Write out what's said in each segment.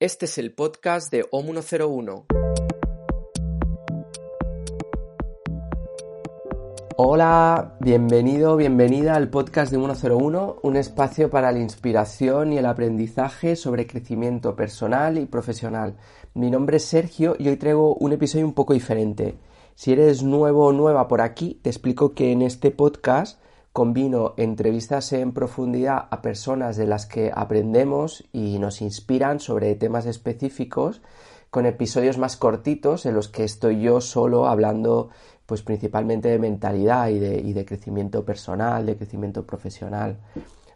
Este es el podcast de OM101. Hola, bienvenido, bienvenida al podcast de 101, un espacio para la inspiración y el aprendizaje sobre crecimiento personal y profesional. Mi nombre es Sergio y hoy traigo un episodio un poco diferente. Si eres nuevo o nueva por aquí, te explico que en este podcast combino entrevistas en profundidad a personas de las que aprendemos y nos inspiran sobre temas específicos con episodios más cortitos en los que estoy yo solo hablando pues principalmente de mentalidad y de, crecimiento personal, de crecimiento profesional.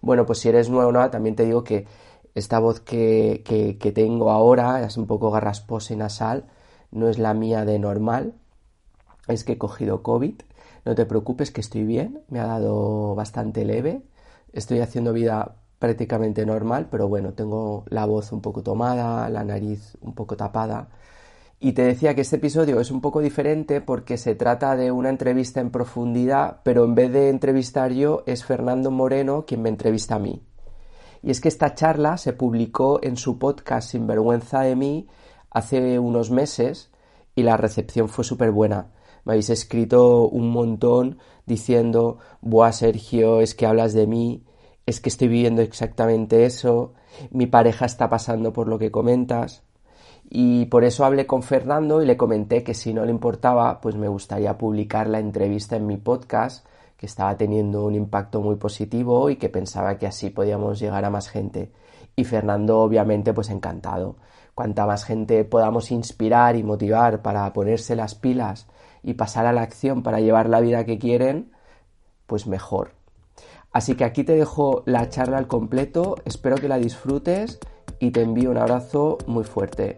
Bueno, pues si eres nuevo o nueva, también te digo que esta voz que, que tengo ahora es un poco garrasposa y nasal, no es la mía de normal, es que he cogido COVID. No te preocupes que estoy bien, me ha dado bastante leve, estoy haciendo vida prácticamente normal, pero bueno, tengo la voz un poco tomada, la nariz un poco tapada. Y te decía que este episodio es un poco diferente porque se trata de una entrevista en profundidad, pero en vez de entrevistar yo es Fernando Moreno quien me entrevista a mí. Y es que esta charla se publicó en su podcast Sinvergüenza de mí hace unos meses y la recepción fue súper buena me habéis escrito un montón diciendo, buah Sergio, es que hablas de mí, es que estoy viviendo exactamente eso, mi pareja está pasando por lo que comentas. Y por eso hablé con Fernando y le comenté que si no le importaba, pues me gustaría publicar la entrevista en mi podcast, que estaba teniendo un impacto muy positivo y que pensaba que así podíamos llegar a más gente. Y Fernando, obviamente, pues encantado. Cuanta más gente podamos inspirar y motivar para ponerse las pilas y pasar a la acción para llevar la vida que quieren, pues mejor. Así que aquí te dejo la charla al completo, espero que la disfrutes y te envío un abrazo muy fuerte.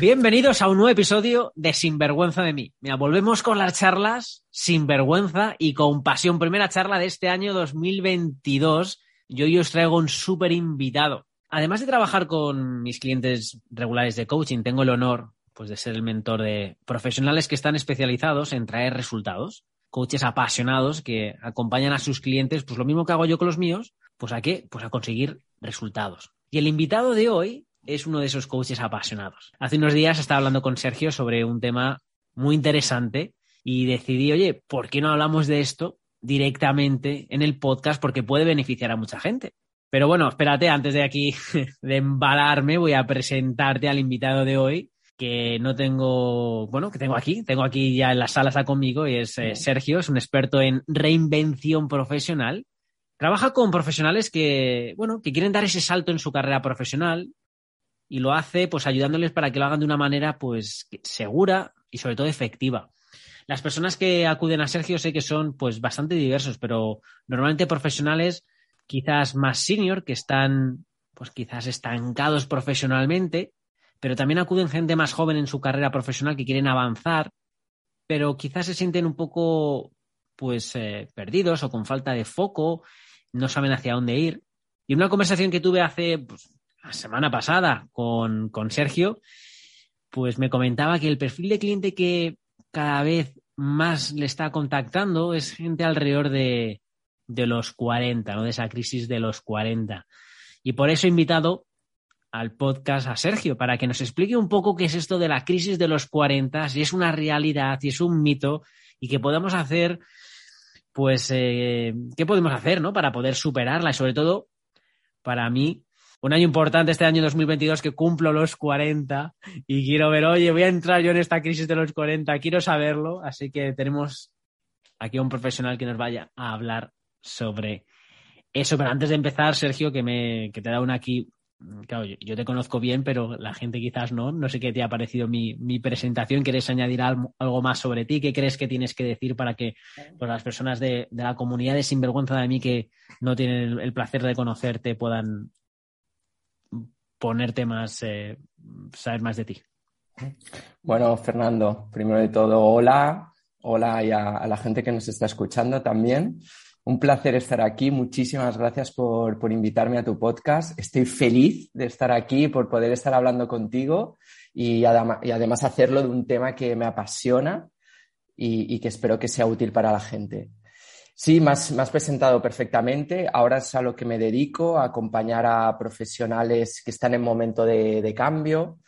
Bienvenidos a un nuevo episodio de Sinvergüenza de mí. Mira, volvemos con las charlas sin vergüenza y con pasión. Primera charla de este año 2022. Yo hoy os traigo un súper invitado. Además de trabajar con mis clientes regulares de coaching, tengo el honor pues de ser el mentor de profesionales que están especializados en traer resultados, coaches apasionados que acompañan a sus clientes, pues lo mismo que hago yo con los míos, pues a qué? Pues a conseguir resultados. Y el invitado de hoy es uno de esos coaches apasionados. Hace unos días estaba hablando con Sergio sobre un tema muy interesante y decidí, oye, ¿por qué no hablamos de esto directamente en el podcast? Porque puede beneficiar a mucha gente. Pero bueno, espérate, antes de aquí de embalarme, voy a presentarte al invitado de hoy, que no tengo, bueno, que tengo aquí, tengo aquí ya en la sala está conmigo y es eh, Sergio, es un experto en reinvención profesional. Trabaja con profesionales que, bueno, que quieren dar ese salto en su carrera profesional y lo hace pues ayudándoles para que lo hagan de una manera pues segura y sobre todo efectiva. Las personas que acuden a Sergio sé que son pues bastante diversos, pero normalmente profesionales quizás más senior que están pues quizás estancados profesionalmente pero también acuden gente más joven en su carrera profesional que quieren avanzar, pero quizás se sienten un poco pues eh, perdidos o con falta de foco, no saben hacia dónde ir. Y una conversación que tuve hace pues, la semana pasada con, con Sergio, pues me comentaba que el perfil de cliente que cada vez más le está contactando es gente alrededor de, de los 40, ¿no? De esa crisis de los 40. Y por eso he invitado al podcast a Sergio para que nos explique un poco qué es esto de la crisis de los 40, si es una realidad, si es un mito y qué podemos hacer, pues, eh, qué podemos hacer, ¿no? Para poder superarla y sobre todo, para mí, un año importante este año 2022 que cumplo los 40 y quiero ver, oye, voy a entrar yo en esta crisis de los 40, quiero saberlo, así que tenemos aquí a un profesional que nos vaya a hablar sobre eso. Pero antes de empezar, Sergio, que, me, que te da una aquí claro, yo, te conozco bien, pero la gente quizás no. No sé qué te ha parecido mi, presentación. ¿Quieres añadir algo, más sobre ti? ¿Qué crees que tienes que decir para que pues, las personas de, la comunidad de Sinvergüenza de mí que no tienen el, placer de conocerte puedan ponerte más, eh, saber más de ti? Bueno, Fernando, primero de todo, hola. Hola y a la gente que nos está escuchando también. Un placer estar aquí. Muchísimas gracias por, invitarme a tu podcast. Estoy feliz de estar aquí, por poder estar hablando contigo y, además hacerlo de un tema que me apasiona y, que espero que sea útil para la gente. Sí, más, más presentado perfectamente. Ahora es a lo que me dedico, a acompañar a profesionales que están en momento de, cambio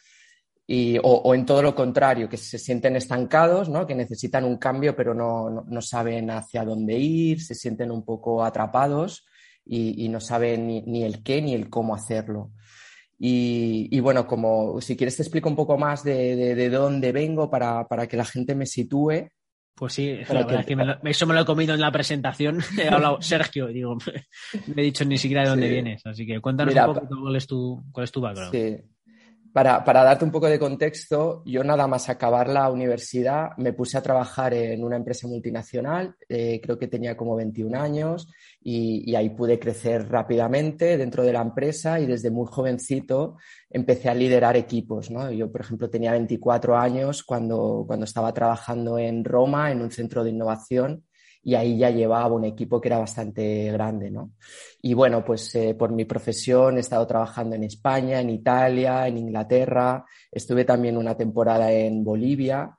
y, o, en todo lo contrario, que se sienten estancados, ¿no? que necesitan un cambio pero no, no, saben hacia dónde ir, se sienten un poco atrapados y, no saben ni, el qué ni el cómo hacerlo. Y, bueno, como si quieres te explico un poco más de, de, dónde vengo para, para que la gente me sitúe. Pues sí, eso me lo he comido en la presentación. He hablado Sergio, digo, no he dicho ni siquiera de dónde vienes. Así que cuéntanos un poco cuál es tu, cuál es tu background. Sí. Para, para, darte un poco de contexto, yo nada más acabar la universidad me puse a trabajar en una empresa multinacional, eh, creo que tenía como 21 años y, ahí pude crecer rápidamente dentro de la empresa y desde muy jovencito empecé a liderar equipos. ¿no? Yo, por ejemplo, tenía 24 años cuando, cuando estaba trabajando en Roma, en un centro de innovación y ahí ya llevaba un equipo que era bastante grande, ¿no? Y bueno, pues eh, por mi profesión he estado trabajando en España, en Italia, en Inglaterra, estuve también una temporada en Bolivia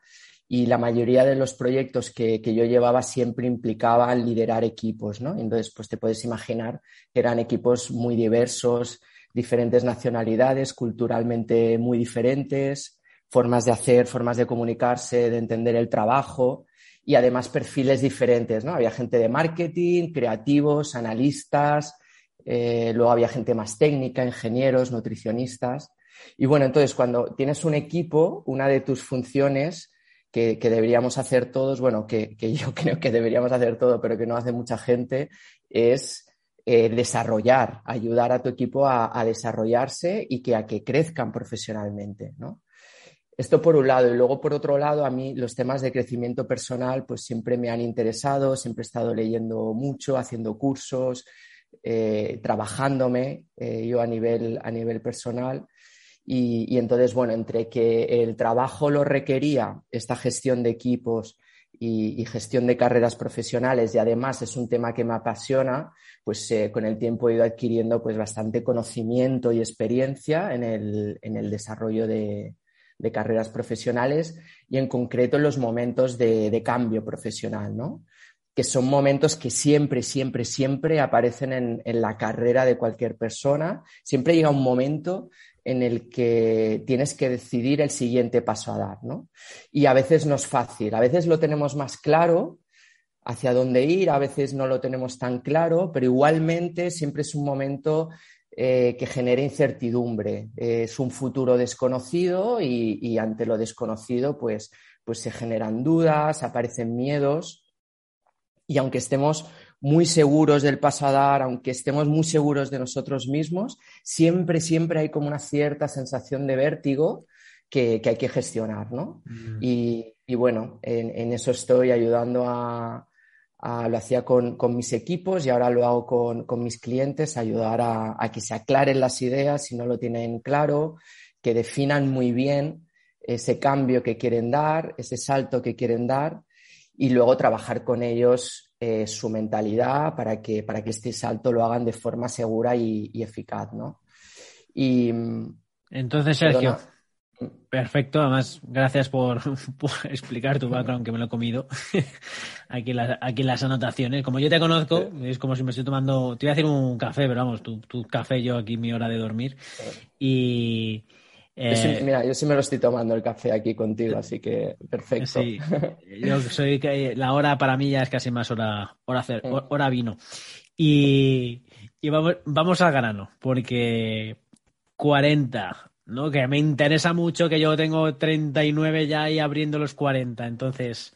y la mayoría de los proyectos que, que, yo llevaba siempre implicaban liderar equipos, ¿no? Entonces, pues te puedes imaginar que eran equipos muy diversos, diferentes nacionalidades, culturalmente muy diferentes, formas de hacer, formas de comunicarse, de entender el trabajo y además perfiles diferentes, ¿no? Había gente de marketing, creativos, analistas, eh, luego había gente más técnica, ingenieros, nutricionistas. Y bueno, entonces cuando tienes un equipo, una de tus funciones que, deberíamos hacer todos, bueno, que, yo creo que deberíamos hacer todo, pero que no hace mucha gente, es eh, desarrollar, ayudar a tu equipo a, a, desarrollarse y que a que crezcan profesionalmente, ¿no? Esto por un lado. Y luego, por otro lado, a mí los temas de crecimiento personal pues siempre me han interesado, siempre he estado leyendo mucho, haciendo cursos, eh, trabajándome eh, yo a nivel, a nivel personal. Y, entonces, bueno, entre que el trabajo lo requería, esta gestión de equipos y, gestión de carreras profesionales, y además es un tema que me apasiona, pues eh, con el tiempo he ido adquiriendo pues bastante conocimiento y experiencia en el, en el desarrollo de, de carreras profesionales y en concreto en los momentos de, cambio profesional, ¿no? que son momentos que siempre, siempre, siempre aparecen en, la carrera de cualquier persona. Siempre llega un momento en el que tienes que decidir el siguiente paso a dar, ¿no? Y a veces no es fácil, a veces lo tenemos más claro hacia dónde ir, a veces no lo tenemos tan claro, pero igualmente siempre es un momento eh, que genera incertidumbre. es un futuro desconocido y, ante lo desconocido pues, pues se generan dudas, aparecen miedos y aunque estemos muy seguros del paso a dar, aunque estemos muy seguros de nosotros mismos, siempre, siempre hay como una cierta sensación de vértigo que, hay que gestionar, ¿no? Mm. Y, bueno, en, eso estoy ayudando a, lo hacía con, mis equipos y ahora lo hago con, mis clientes, ayudar a, que se aclaren las ideas si no lo tienen claro, que definan muy bien ese cambio que quieren dar, ese salto que quieren dar y luego trabajar con ellos eh, su mentalidad para que, para que este salto lo hagan de forma segura y, eficaz, ¿no? Y, Entonces, Sergio, Perfecto, además, gracias por, explicar tu background que me lo he comido. aquí, las, aquí las anotaciones. Como yo te conozco, es como si me estoy tomando. Te iba a decir un café, pero vamos, tu, tu café, yo aquí mi hora de dormir. Y. Eh, mira, yo sí me lo estoy tomando el café aquí contigo, así que perfecto. Sí, yo soy la hora para mí ya es casi más hora, hora, hacer, hora vino. Y, y vamos, vamos al grano, porque 40 ¿no? Que me interesa mucho que yo tengo 39 ya y abriendo los 40. Entonces,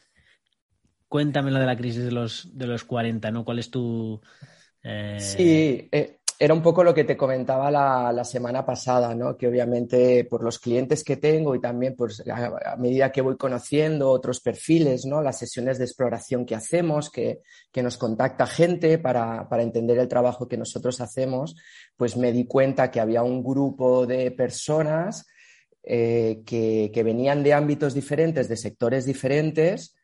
cuéntame lo de la crisis de los, de los 40, ¿no? ¿Cuál es tu... Eh, sí, eh, era un poco lo que te comentaba la, semana pasada, ¿no? Que obviamente por los clientes que tengo y también pues, a, medida que voy conociendo otros perfiles, ¿no? Las sesiones de exploración que hacemos, que, nos contacta gente para, entender el trabajo que nosotros hacemos, pues me di cuenta que había un grupo de personas eh, que, que venían de ámbitos diferentes, de sectores diferentes,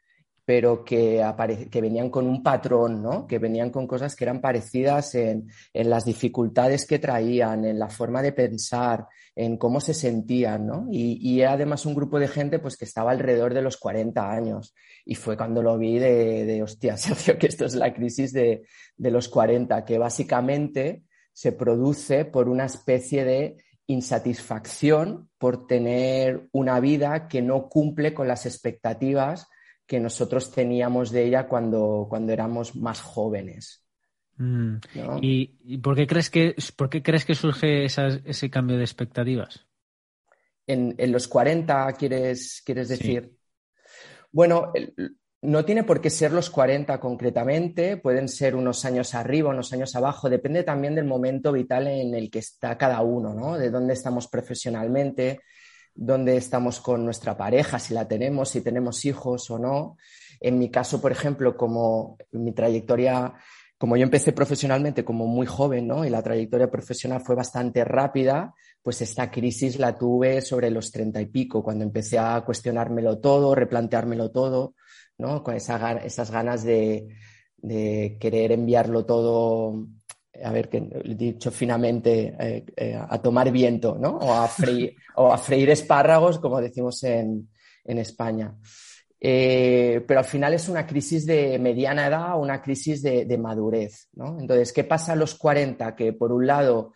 pero que, que venían con un patrón, ¿no? que venían con cosas que eran parecidas en, en, las dificultades que traían, en la forma de pensar, en cómo se sentían. ¿no? Y, y, además un grupo de gente pues, que estaba alrededor de los 40 años. Y fue cuando lo vi de, de hostia, Sergio, que esto es la crisis de, de los 40, que básicamente se produce por una especie de insatisfacción por tener una vida que no cumple con las expectativas que nosotros teníamos de ella cuando, cuando éramos más jóvenes. Mm. ¿Y, por, qué crees que, por qué crees que surge ese cambio de expectativas? En, los 40, ¿quieres, quieres decir? Bueno, no tiene por qué ser los 40 concretamente, pueden ser unos años arriba, unos años abajo, depende también del momento vital en el que está cada uno, ¿no? De dónde estamos profesionalmente, dónde estamos con nuestra pareja, si la tenemos, si tenemos hijos o no. En mi caso, por ejemplo, como mi trayectoria, como yo empecé profesionalmente como muy joven, ¿no? Y la trayectoria profesional fue bastante rápida, pues esta crisis la tuve sobre los treinta y pico, cuando empecé a cuestionármelo todo, replanteármelo todo, ¿no? Con esas ganas de, de querer enviarlo todo a ver, que dicho finamente, eh, eh, a tomar viento, ¿no? O a freír, o a freír espárragos, como decimos en, en España. Eh, pero al final es una crisis de mediana edad o una crisis de, de, madurez, ¿no? Entonces, ¿qué pasa a los 40? Que por un lado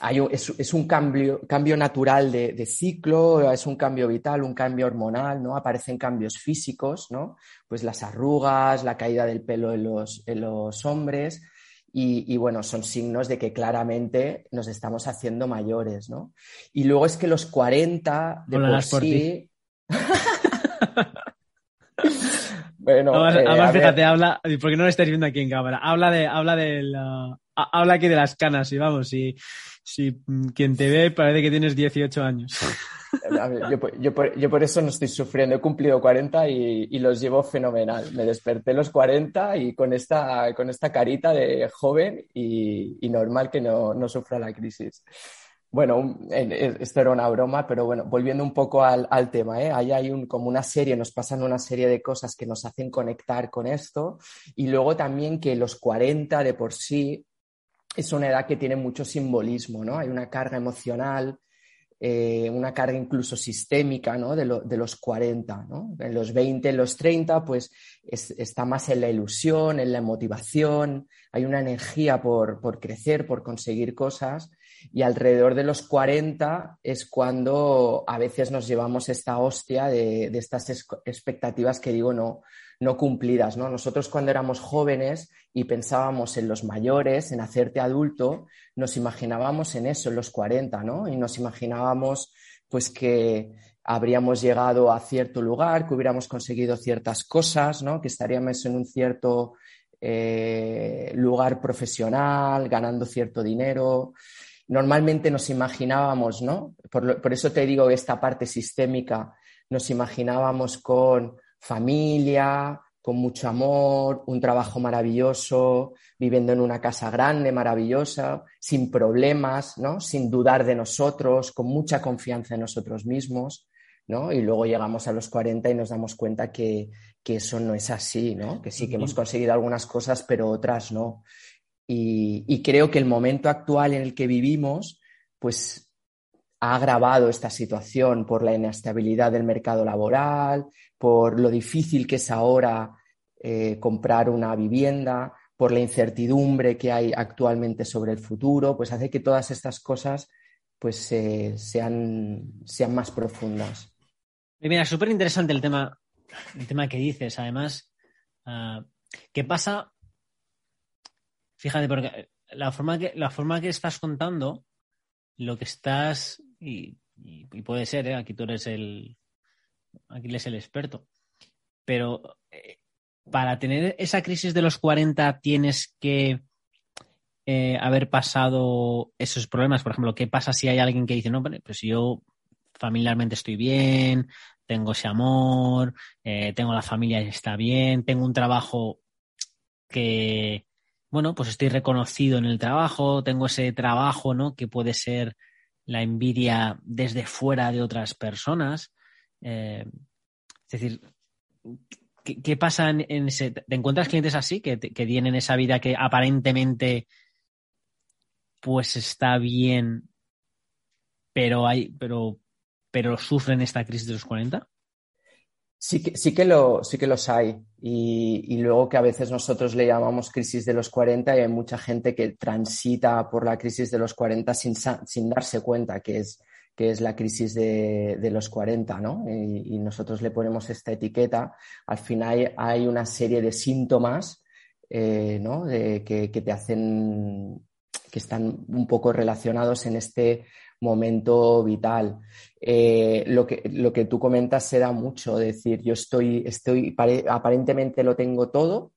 hay es, un cambio, cambio natural de, de, ciclo, es un cambio vital, un cambio hormonal, ¿no? Aparecen cambios físicos, ¿no? Pues las arrugas, la caída del pelo en los, en los hombres, y, bueno, son signos de que claramente nos estamos haciendo mayores, ¿no? Y luego es que los 40 de por sí... bueno, además, eh, fíjate, habla, porque no lo estáis viendo aquí en cámara, habla de, habla de la, habla aquí de las canas y vamos, si, si quien te ve parece que tienes 18 años. Yo, por, eso no estoy sufriendo. He cumplido 40 y, los llevo fenomenal. Me desperté los 40 y con esta, con esta carita de joven y, normal que no, no, sufra la crisis. Bueno, esto era una broma, pero bueno, volviendo un poco al, tema, ¿eh? ahí hay un, como una serie, nos pasan una serie de cosas que nos hacen conectar con esto y luego también que los 40 de por sí es una edad que tiene mucho simbolismo, ¿no? Hay una carga emocional, eh, una carga incluso sistémica ¿no? de, los 40. ¿no? En los 20, en los 30, pues está más en la ilusión, en la motivación, hay una energía por, por, crecer, por conseguir cosas. Y alrededor de los 40 es cuando a veces nos llevamos esta hostia de, de estas expectativas que digo no, no cumplidas, ¿no? Nosotros cuando éramos jóvenes y pensábamos en los mayores, en hacerte adulto, nos imaginábamos en eso, en los 40, ¿no? Y nos imaginábamos pues que habríamos llegado a cierto lugar, que hubiéramos conseguido ciertas cosas, ¿no? Que estaríamos en un cierto eh, lugar profesional, ganando cierto dinero. Normalmente nos imaginábamos, ¿no? Por, por eso te digo esta parte sistémica, nos imaginábamos con familia, con mucho amor, un trabajo maravilloso, viviendo en una casa grande, maravillosa, sin problemas, ¿no? sin dudar de nosotros, con mucha confianza en nosotros mismos. ¿no? Y luego llegamos a los 40 y nos damos cuenta que, que eso no es así, ¿no? que sí que hemos conseguido algunas cosas, pero otras no. Y, y creo que el momento actual en el que vivimos, pues ha agravado esta situación por la inestabilidad del mercado laboral, por lo difícil que es ahora eh, comprar una vivienda, por la incertidumbre que hay actualmente sobre el futuro, pues hace que todas estas cosas pues sean, sean más profundas. Mira, súper interesante el tema, el tema que dices. Además, uh, ¿qué pasa? Fíjate, porque la forma que, la forma que estás contando, lo que estás y, puede ser, ¿eh? aquí tú eres el, aquí eres el experto. Pero eh, para tener esa crisis de los 40 tienes que eh, haber pasado esos problemas. Por ejemplo, ¿qué pasa si hay alguien que dice, no, pues yo familiarmente estoy bien, tengo ese amor, tengo la familia y está bien, tengo un trabajo que, bueno, pues estoy reconocido en el trabajo, tengo ese trabajo, ¿no? Que puede ser la envidia desde fuera de otras personas. Eh, es decir, ¿qué, pasa en, ese... ¿Te encuentras clientes así que, que tienen esa vida que aparentemente pues está bien, pero hay, pero, pero sufren esta crisis de los 40? Sí que, sí que, sí que los hay. Y, luego que a veces nosotros le llamamos crisis de los 40 y hay mucha gente que transita por la crisis de los 40 sin, sin darse cuenta que es, que es la crisis de, de los 40, ¿no? Y, nosotros le ponemos esta etiqueta. Al final hay, una serie de síntomas, eh, ¿no? De, que te hacen, que están un poco relacionados en este momento vital. Eh, lo, que, lo que tú comentas se da mucho, decir, yo estoy, estoy, aparentemente lo tengo todo,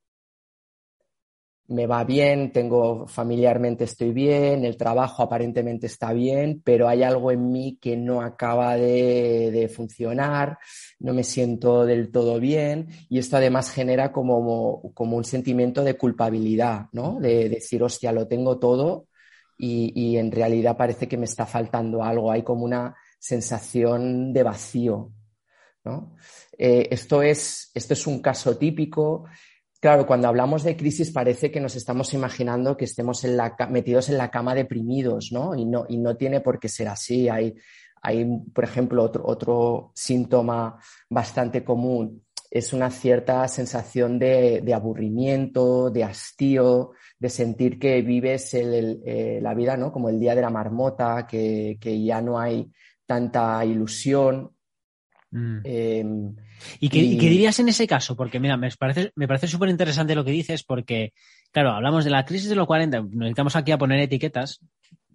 me va bien, tengo familiarmente estoy bien, el trabajo aparentemente está bien, pero hay algo en mí que no acaba de, funcionar, no me siento del todo bien y esto además genera como, como un sentimiento de culpabilidad, ¿no? De decir, hostia, lo tengo todo, y, en realidad parece que me está faltando algo, hay como una sensación de vacío. ¿no? Eh, esto, es, esto es un caso típico. Claro, cuando hablamos de crisis parece que nos estamos imaginando que estemos en la, metidos en la cama deprimidos, ¿no? Y, ¿no? y no tiene por qué ser así. Hay, hay por ejemplo, otro, otro síntoma bastante común es una cierta sensación de, de aburrimiento, de hastío, de sentir que vives eh, la vida ¿no? como el día de la marmota, que, ya no hay tanta ilusión. Mm. Em, ¿Y, qué, dirías en ese caso? Porque mira, me parece, me parece súper interesante lo que dices porque, claro, hablamos de la crisis de los 40, nos dedicamos aquí a poner etiquetas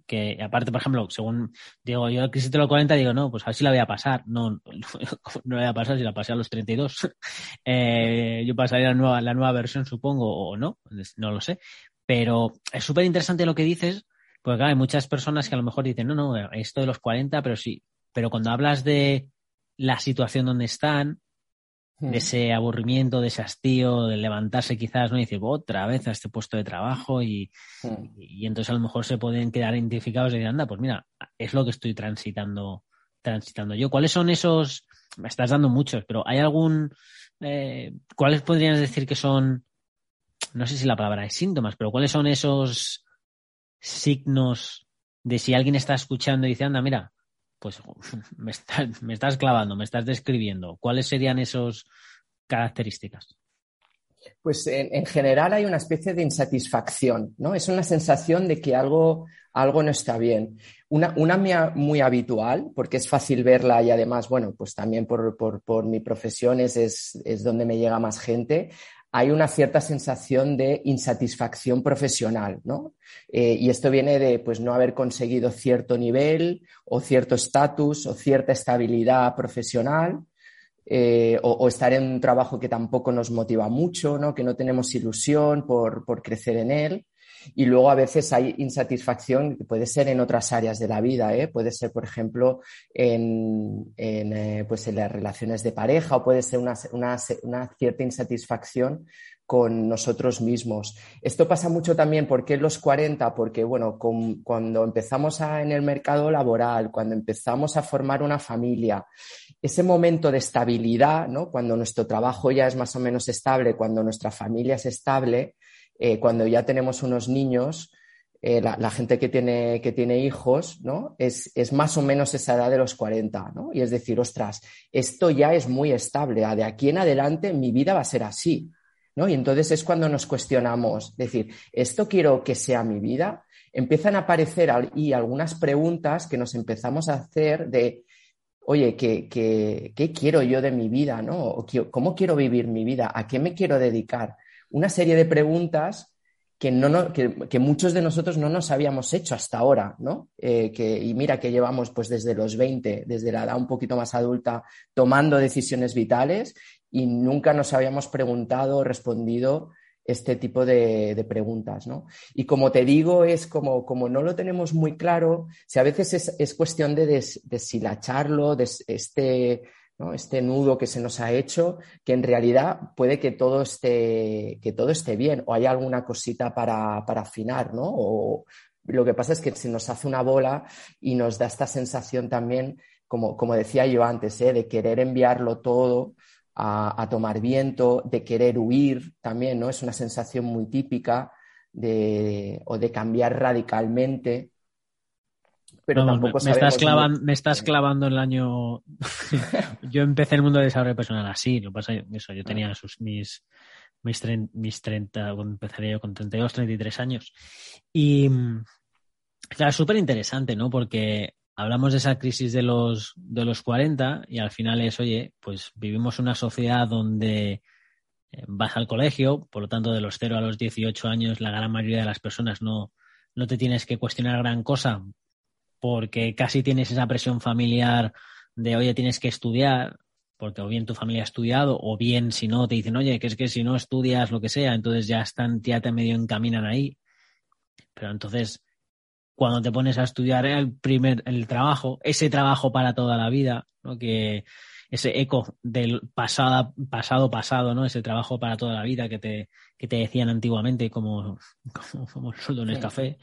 que aparte, por ejemplo, según digo yo, crisis de los 40, digo, no, pues a ver si la voy a pasar. No, no la voy a pasar si la pasé a los 32. eh, yo pasaría la nueva, la nueva versión, supongo, o no, no lo sé. Pero es súper interesante lo que dices, porque claro, hay muchas personas que a lo mejor dicen, no, no, esto de los 40, pero sí. Pero cuando hablas de la situación donde están, de hmm. ese aburrimiento, de ese hastío, de levantarse quizás, ¿no? Y decir, otra vez a este puesto de trabajo y, hmm. y, entonces a lo mejor se pueden quedar identificados y decir, anda, pues mira, es lo que estoy transitando, transitando yo. ¿Cuáles son esos? Me estás dando muchos, pero ¿hay algún, eh, cuáles podrías decir que son no sé si la palabra es síntomas, pero ¿cuáles son esos signos de si alguien está escuchando y dice, anda, mira, pues me, estás clavando, me estás describiendo? ¿Cuáles serían esas características? Pues en, general hay una especie de insatisfacción, ¿no? Es una sensación de que algo, algo no está bien. Una, una muy habitual, porque es fácil verla y además, bueno, pues también por, por, mi profesión es, es, donde me llega más gente hay una cierta sensación de insatisfacción profesional, ¿no? Eh, y esto viene de pues, no haber conseguido cierto nivel o cierto estatus o cierta estabilidad profesional. Eh, o, estar en un trabajo que tampoco nos motiva mucho, ¿no? que no tenemos ilusión por, por crecer en él. Y luego a veces hay insatisfacción que puede ser en otras áreas de la vida, ¿eh? puede ser, por ejemplo, en, eh, pues en las relaciones de pareja o puede ser una, cierta insatisfacción con nosotros mismos. Esto pasa mucho también porque en los 40, porque bueno, cuando empezamos en el mercado laboral, cuando empezamos a formar una familia, ese momento de estabilidad, ¿no? cuando nuestro trabajo ya es más o menos estable, cuando nuestra familia es estable, eh, cuando ya tenemos unos niños, eh, la, gente que tiene, que tiene hijos, ¿no? Es, es, más o menos esa edad de los 40, ¿no? Y es decir, ostras, esto ya es muy estable, de aquí en adelante mi vida va a ser así, ¿no? Y entonces es cuando nos cuestionamos, decir, ¿esto quiero que sea mi vida? Empiezan a aparecer y algunas preguntas que nos empezamos a hacer de, oye, ¿qué, qué, qué quiero yo de mi vida, ¿no? ¿Cómo quiero vivir mi vida? ¿A qué me quiero dedicar? Una serie de preguntas que, no, que, muchos de nosotros no nos habíamos hecho hasta ahora, ¿no? Eh, que, y mira que llevamos pues desde los 20, desde la edad un poquito más adulta, tomando decisiones vitales y nunca nos habíamos preguntado o respondido este tipo de, preguntas, ¿no? Y como te digo, es como, como no lo tenemos muy claro, si a veces es, cuestión de deshilacharlo, de este este nudo que se nos ha hecho, que en realidad puede que todo esté, que todo esté bien o hay alguna cosita para, afinar, ¿no? O lo que pasa es que se nos hace una bola y nos da esta sensación también, como, como decía yo antes, ¿eh? de querer enviarlo todo a, tomar viento, de querer huir también, ¿no? Es una sensación muy típica de, o de cambiar radicalmente. Pero tampoco me, estás clavando, me estás clavando el año. yo empecé el mundo de desarrollo personal así, lo pasa eso, yo tenía sus, mis, mis, mis 30, empezaría yo con 32, 33 años. Y claro, súper interesante, ¿no? Porque hablamos de esa crisis de los, de los 40 y al final es, oye, pues vivimos una sociedad donde eh, vas al colegio, por lo tanto, de los 0 a los 18 años, la gran mayoría de las personas no, no te tienes que cuestionar gran cosa porque casi tienes esa presión familiar de, oye, tienes que estudiar, porque o bien tu familia ha estudiado, o bien si no, te dicen, oye, que es que si no estudias lo que sea, entonces ya están, ya te medio encaminan ahí. Pero entonces, cuando te pones a estudiar el primer, el trabajo, ese trabajo para toda la vida, ¿no? Que ese eco del pasado, pasado, pasado, ¿no? Ese trabajo para toda la vida que te, que te decían antiguamente como, como, el sueldo en el café.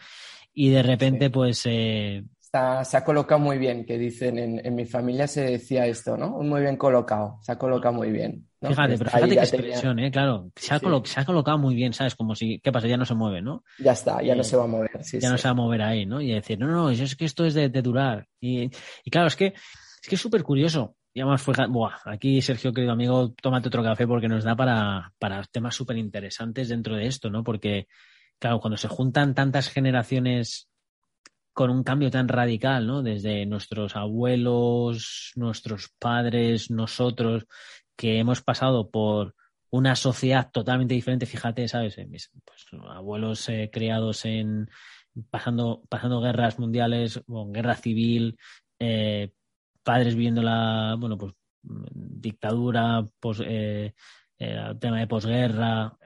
Y de repente, pues, eh, se ha colocado muy bien, que dicen en, mi familia se decía esto, ¿no? Muy bien colocado, se ha colocado muy bien. Fíjate, pero fíjate qué expresión, ¿eh? Claro, se ha, colocado muy bien, ¿sabes? Como si, ¿qué pasa? Ya no se mueve, ¿no? Ya está, ya no se va a mover. ya no se va a mover ahí, ¿no? Y decir, no, no, es que esto es de, durar. Y, claro, es que es que es súper curioso. Y además fue, buah, aquí Sergio, querido amigo, tómate otro café porque nos da para, para temas súper interesantes dentro de esto, ¿no? Porque, claro, cuando se juntan tantas generaciones con un cambio tan radical, ¿no? Desde nuestros abuelos, nuestros padres, nosotros, que hemos pasado por una sociedad totalmente diferente, fíjate, ¿sabes? Eh, mis pues, abuelos eh, criados en pasando, pasando guerras mundiales, o guerra civil, eh, padres viviendo la, bueno, pues dictadura, el tema de posguerra,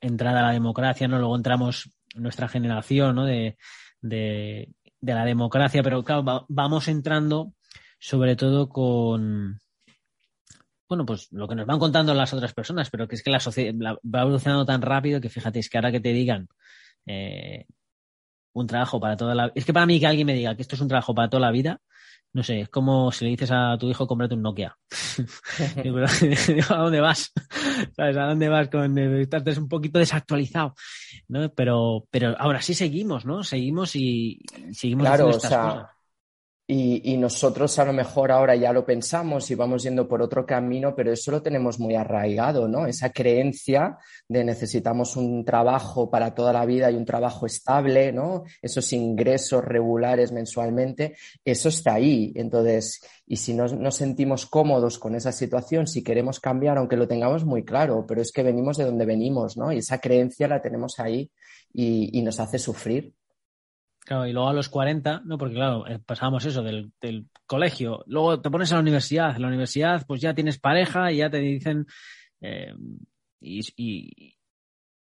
entrada a la democracia, ¿no? Luego entramos nuestra generación, ¿no? De, de, la democracia, pero claro, vamos entrando sobre todo con, bueno, pues lo que nos van contando las otras personas, pero que es que la sociedad va evolucionando tan rápido que fíjate, es que ahora que te digan eh, un trabajo para toda la Es que para mí que alguien me diga que esto es un trabajo para toda la vida, no sé, es como si le dices a tu hijo cómprate un Nokia. ¿A dónde vas? ¿Sabes? ¿A dónde vas con estás un poquito desactualizado? ¿no? Pero, pero ahora sí seguimos, ¿no? Seguimos y, seguimos haciendo estas cosas. Y, nosotros a lo mejor ahora ya lo pensamos y vamos yendo por otro camino, pero eso lo tenemos muy arraigado, ¿no? Esa creencia de necesitamos un trabajo para toda la vida y un trabajo estable, ¿no? Esos ingresos regulares mensualmente, eso está ahí. Entonces, y si no nos sentimos cómodos con esa situación, si queremos cambiar, aunque lo tengamos muy claro, pero es que venimos de donde venimos, ¿no? Y esa creencia la tenemos ahí y nos hace sufrir. Claro, y luego a los 40, ¿no? Porque claro, eh, pasábamos eso del, colegio, luego te pones a la universidad, en la universidad pues ya tienes pareja y ya te dicen eh, y,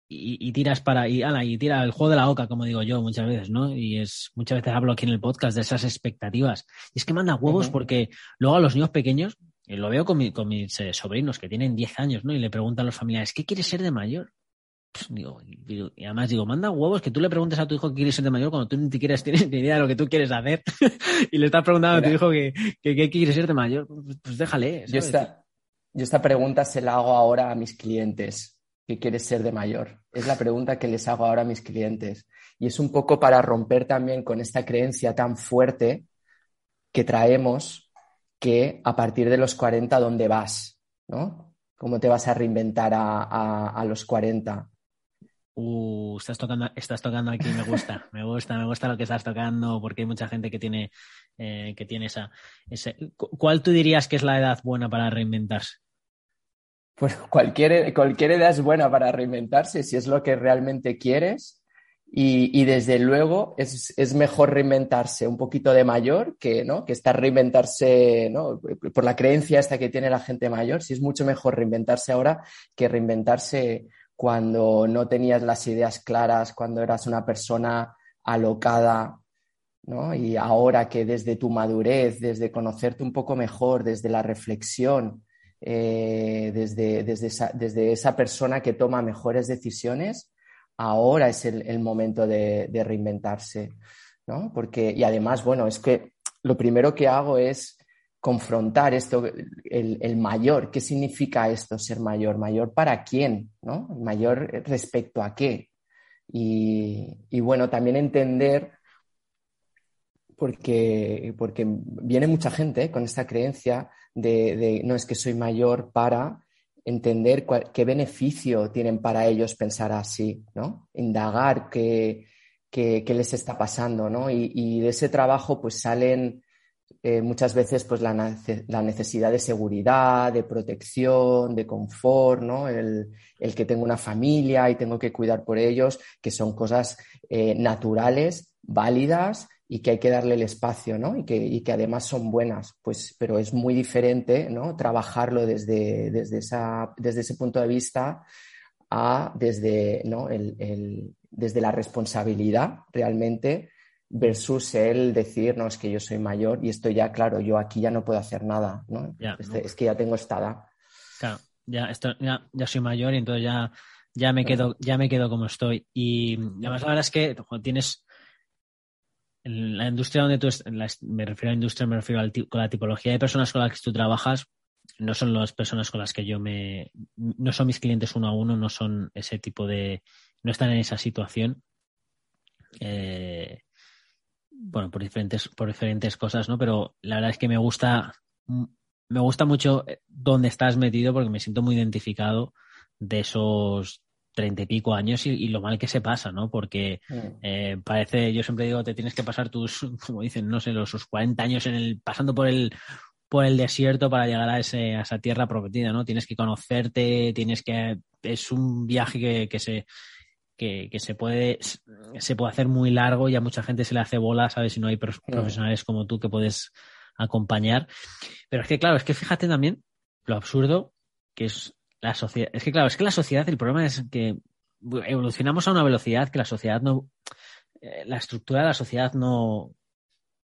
y, tiras para, y, ala, y tira el juego de la oca, como digo yo muchas veces, ¿no? Y es, muchas veces hablo aquí en el podcast de esas expectativas. Y es que manda huevos porque luego a los niños pequeños, y lo veo con, con mis eh, sobrinos que tienen 10 años, ¿no? Y le preguntan a los familiares, ¿qué quieres ser de mayor? Pues digo, y además digo, manda huevos que tú le preguntes a tu hijo qué quieres ser de mayor cuando tú ni siquiera tienes ni idea de lo que tú quieres hacer y le estás preguntando a tu hijo que, qué quieres ser de mayor, pues, pues déjale. Yo esta, yo esta pregunta se la hago ahora a mis clientes. ¿Qué quieres ser de mayor? Es la pregunta que les hago ahora a mis clientes. Y es un poco para romper también con esta creencia tan fuerte que traemos que a partir de los 40, ¿dónde vas? ¿No? ¿Cómo te vas a reinventar a, a, a los 40? Uh, estás tocando, estás tocando aquí, me gusta, me gusta, me gusta lo que estás tocando, porque hay mucha gente que tiene, eh, que tiene esa, ese. ¿Cuál tú dirías que es la edad buena para reinventarse? Pues cualquier, cualquier edad es buena para reinventarse, si es lo que realmente quieres. Y, desde luego es, es, mejor reinventarse un poquito de mayor que, ¿no? que estar reinventarse ¿no? por la creencia esta que tiene la gente mayor. Si es mucho mejor reinventarse ahora que reinventarse cuando no tenías las ideas claras, cuando eras una persona alocada, ¿no? Y ahora que desde tu madurez, desde conocerte un poco mejor, desde la reflexión, eh, desde, desde, esa, persona que toma mejores decisiones, ahora es el, momento de, reinventarse, ¿no? Porque, y además, bueno, es que lo primero que hago es confrontar esto, el, mayor, ¿qué significa esto ser mayor? ¿Mayor para quién? ¿no? ¿Mayor respecto a qué? Y, bueno, también entender, porque, porque viene mucha gente ¿eh? con esta creencia de, no es que soy mayor para entender qué beneficio tienen para ellos pensar así, ¿no? Indagar qué, qué, les está pasando, ¿no? Y, y, de ese trabajo pues salen eh, muchas veces pues la, necesidad de seguridad, de protección, de confort, ¿no? El, que tengo una familia y tengo que cuidar por ellos, que son cosas eh, naturales, válidas y que hay que darle el espacio, ¿no? Y que, que además son buenas, pues, pero es muy diferente, ¿no? Trabajarlo desde, desde, esa, desde ese punto de vista a desde, ¿no? el, desde la responsabilidad realmente versus el decir, no, es que yo soy mayor y esto ya, claro, yo aquí ya no puedo hacer nada, ¿no? Este, es que ya tengo esta edad. Claro, ya, esto, ya, soy mayor y entonces ya, ya, me quedo, ya me quedo como estoy. Y además la verdad es que tienes en la industria donde tú, me refiero a la industria, me refiero a con la tipología de personas con las que tú trabajas, no son las personas con las que yo me, no son mis clientes uno a uno, no son ese tipo de, no están en esa situación. Eh, bueno, por diferentes, por diferentes cosas, ¿no? Pero la verdad es que me gusta, me gusta mucho eh, dónde estás metido porque me siento muy identificado de esos treinta y pico años y, lo mal que se pasa, ¿no? Porque mm. eh, parece, yo siempre digo, te tienes que pasar tus, como dicen, no sé, los sus 40 años en el, pasando por el, por el desierto para llegar a, ese, a esa tierra prometida, ¿no? Tienes que conocerte, tienes que, es un viaje que, que se, que, se, puede, se puede hacer muy largo y a mucha gente se le hace bola, ¿sabes? Si no hay profesionales como tú que puedes acompañar. Pero es que, claro, es que fíjate también lo absurdo que es la sociedad. Es que, claro, es que la sociedad, el problema es que evolucionamos a una velocidad que la sociedad no. Eh, la estructura de la sociedad no,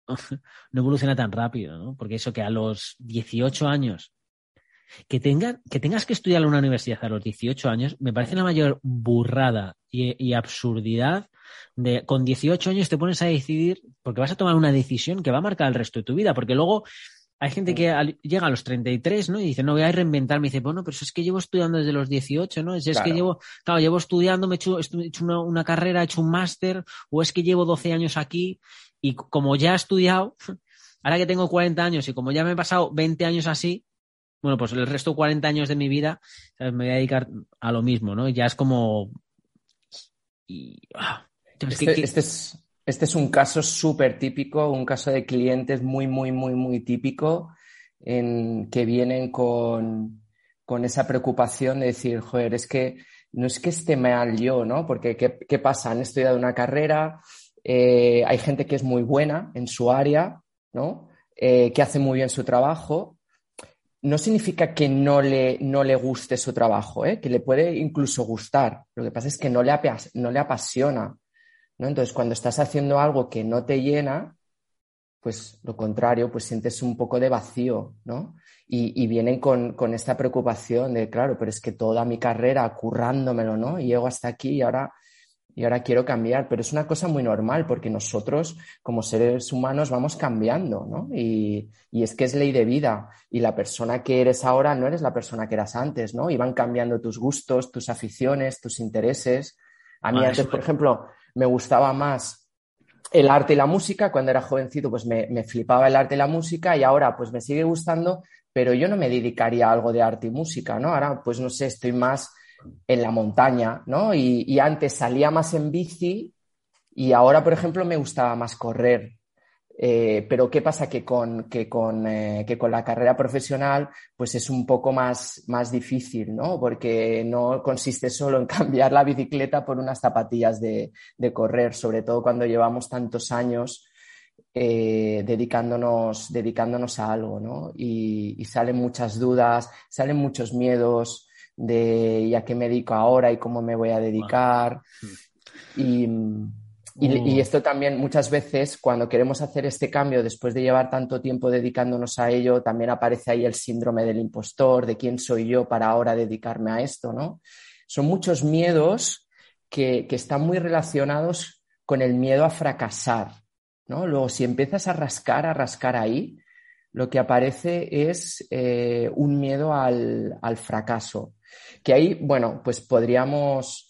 no evoluciona tan rápido, ¿no? Porque eso que a los 18 años que, que tengas que estudiar en una universidad a los 18 años me parece la mayor burrada y, absurdidad de con 18 años te pones a decidir porque vas a tomar una decisión que va a marcar el resto de tu vida, porque luego hay gente que llega a los 33, ¿no? Y dice, no, voy a reinventarme. Y dice, bueno, pero es que llevo estudiando desde los 18, ¿no? Es, que llevo, claro, llevo estudiando, me he hecho, una, una, carrera, he hecho un máster, o es que llevo 12 años aquí y como ya he estudiado, ahora que tengo 40 años y como ya me he pasado 20 años así, bueno, pues el resto de 40 años de mi vida me voy a dedicar a lo mismo, ¿no? Ya es como... Ah, este, este, es, este es un caso súper típico, un caso de clientes muy, muy, muy, muy típico en que vienen con, con esa preocupación de decir, joder, es que no es que esté mal yo, ¿no? Porque ¿qué, pasa? Han estudiado una carrera, eh, hay gente que es muy buena en su área, ¿no? Eh, que hace muy bien su trabajo, no significa que no le, no le guste su trabajo, ¿eh? que le puede incluso gustar. Lo que pasa es que no le, no le apasiona. ¿no? Entonces, cuando estás haciendo algo que no te llena, pues lo contrario, pues sientes un poco de vacío, ¿no? Y, vienen con, con, esta preocupación de, claro, pero es que toda mi carrera currándomelo, ¿no? Y llego hasta aquí y ahora y ahora quiero cambiar, pero es una cosa muy normal porque nosotros como seres humanos vamos cambiando, ¿no? Y, es que es ley de vida y la persona que eres ahora no eres la persona que eras antes, ¿no? Y van cambiando tus gustos, tus aficiones, tus intereses. A mí antes, por ejemplo, me gustaba más el arte y la música, cuando era jovencito pues me, me flipaba el arte y la música y ahora pues me sigue gustando, pero yo no me dedicaría a algo de arte y música, ¿no? Ahora pues no sé, estoy más en la montaña, ¿no? Y, antes salía más en bici y ahora, por ejemplo, me gustaba más correr. Eh, pero ¿qué pasa? Que con, que, con, eh, que con la carrera profesional pues es un poco más, más difícil, ¿no? Porque no consiste solo en cambiar la bicicleta por unas zapatillas de, correr, sobre todo cuando llevamos tantos años eh, dedicándonos, dedicándonos a algo, ¿no? y, salen muchas dudas, salen muchos miedos, de ya qué me dedico ahora y cómo me voy a dedicar. Y, y, uh. esto también muchas veces cuando queremos hacer este cambio después de llevar tanto tiempo dedicándonos a ello, también aparece ahí el síndrome del impostor, de quién soy yo para ahora dedicarme a esto, ¿no? Son muchos miedos que, que están muy relacionados con el miedo a fracasar, ¿no? Luego, si empiezas a rascar, a rascar ahí, lo que aparece es eh, un miedo al, fracaso. Que ahí, bueno, pues podríamos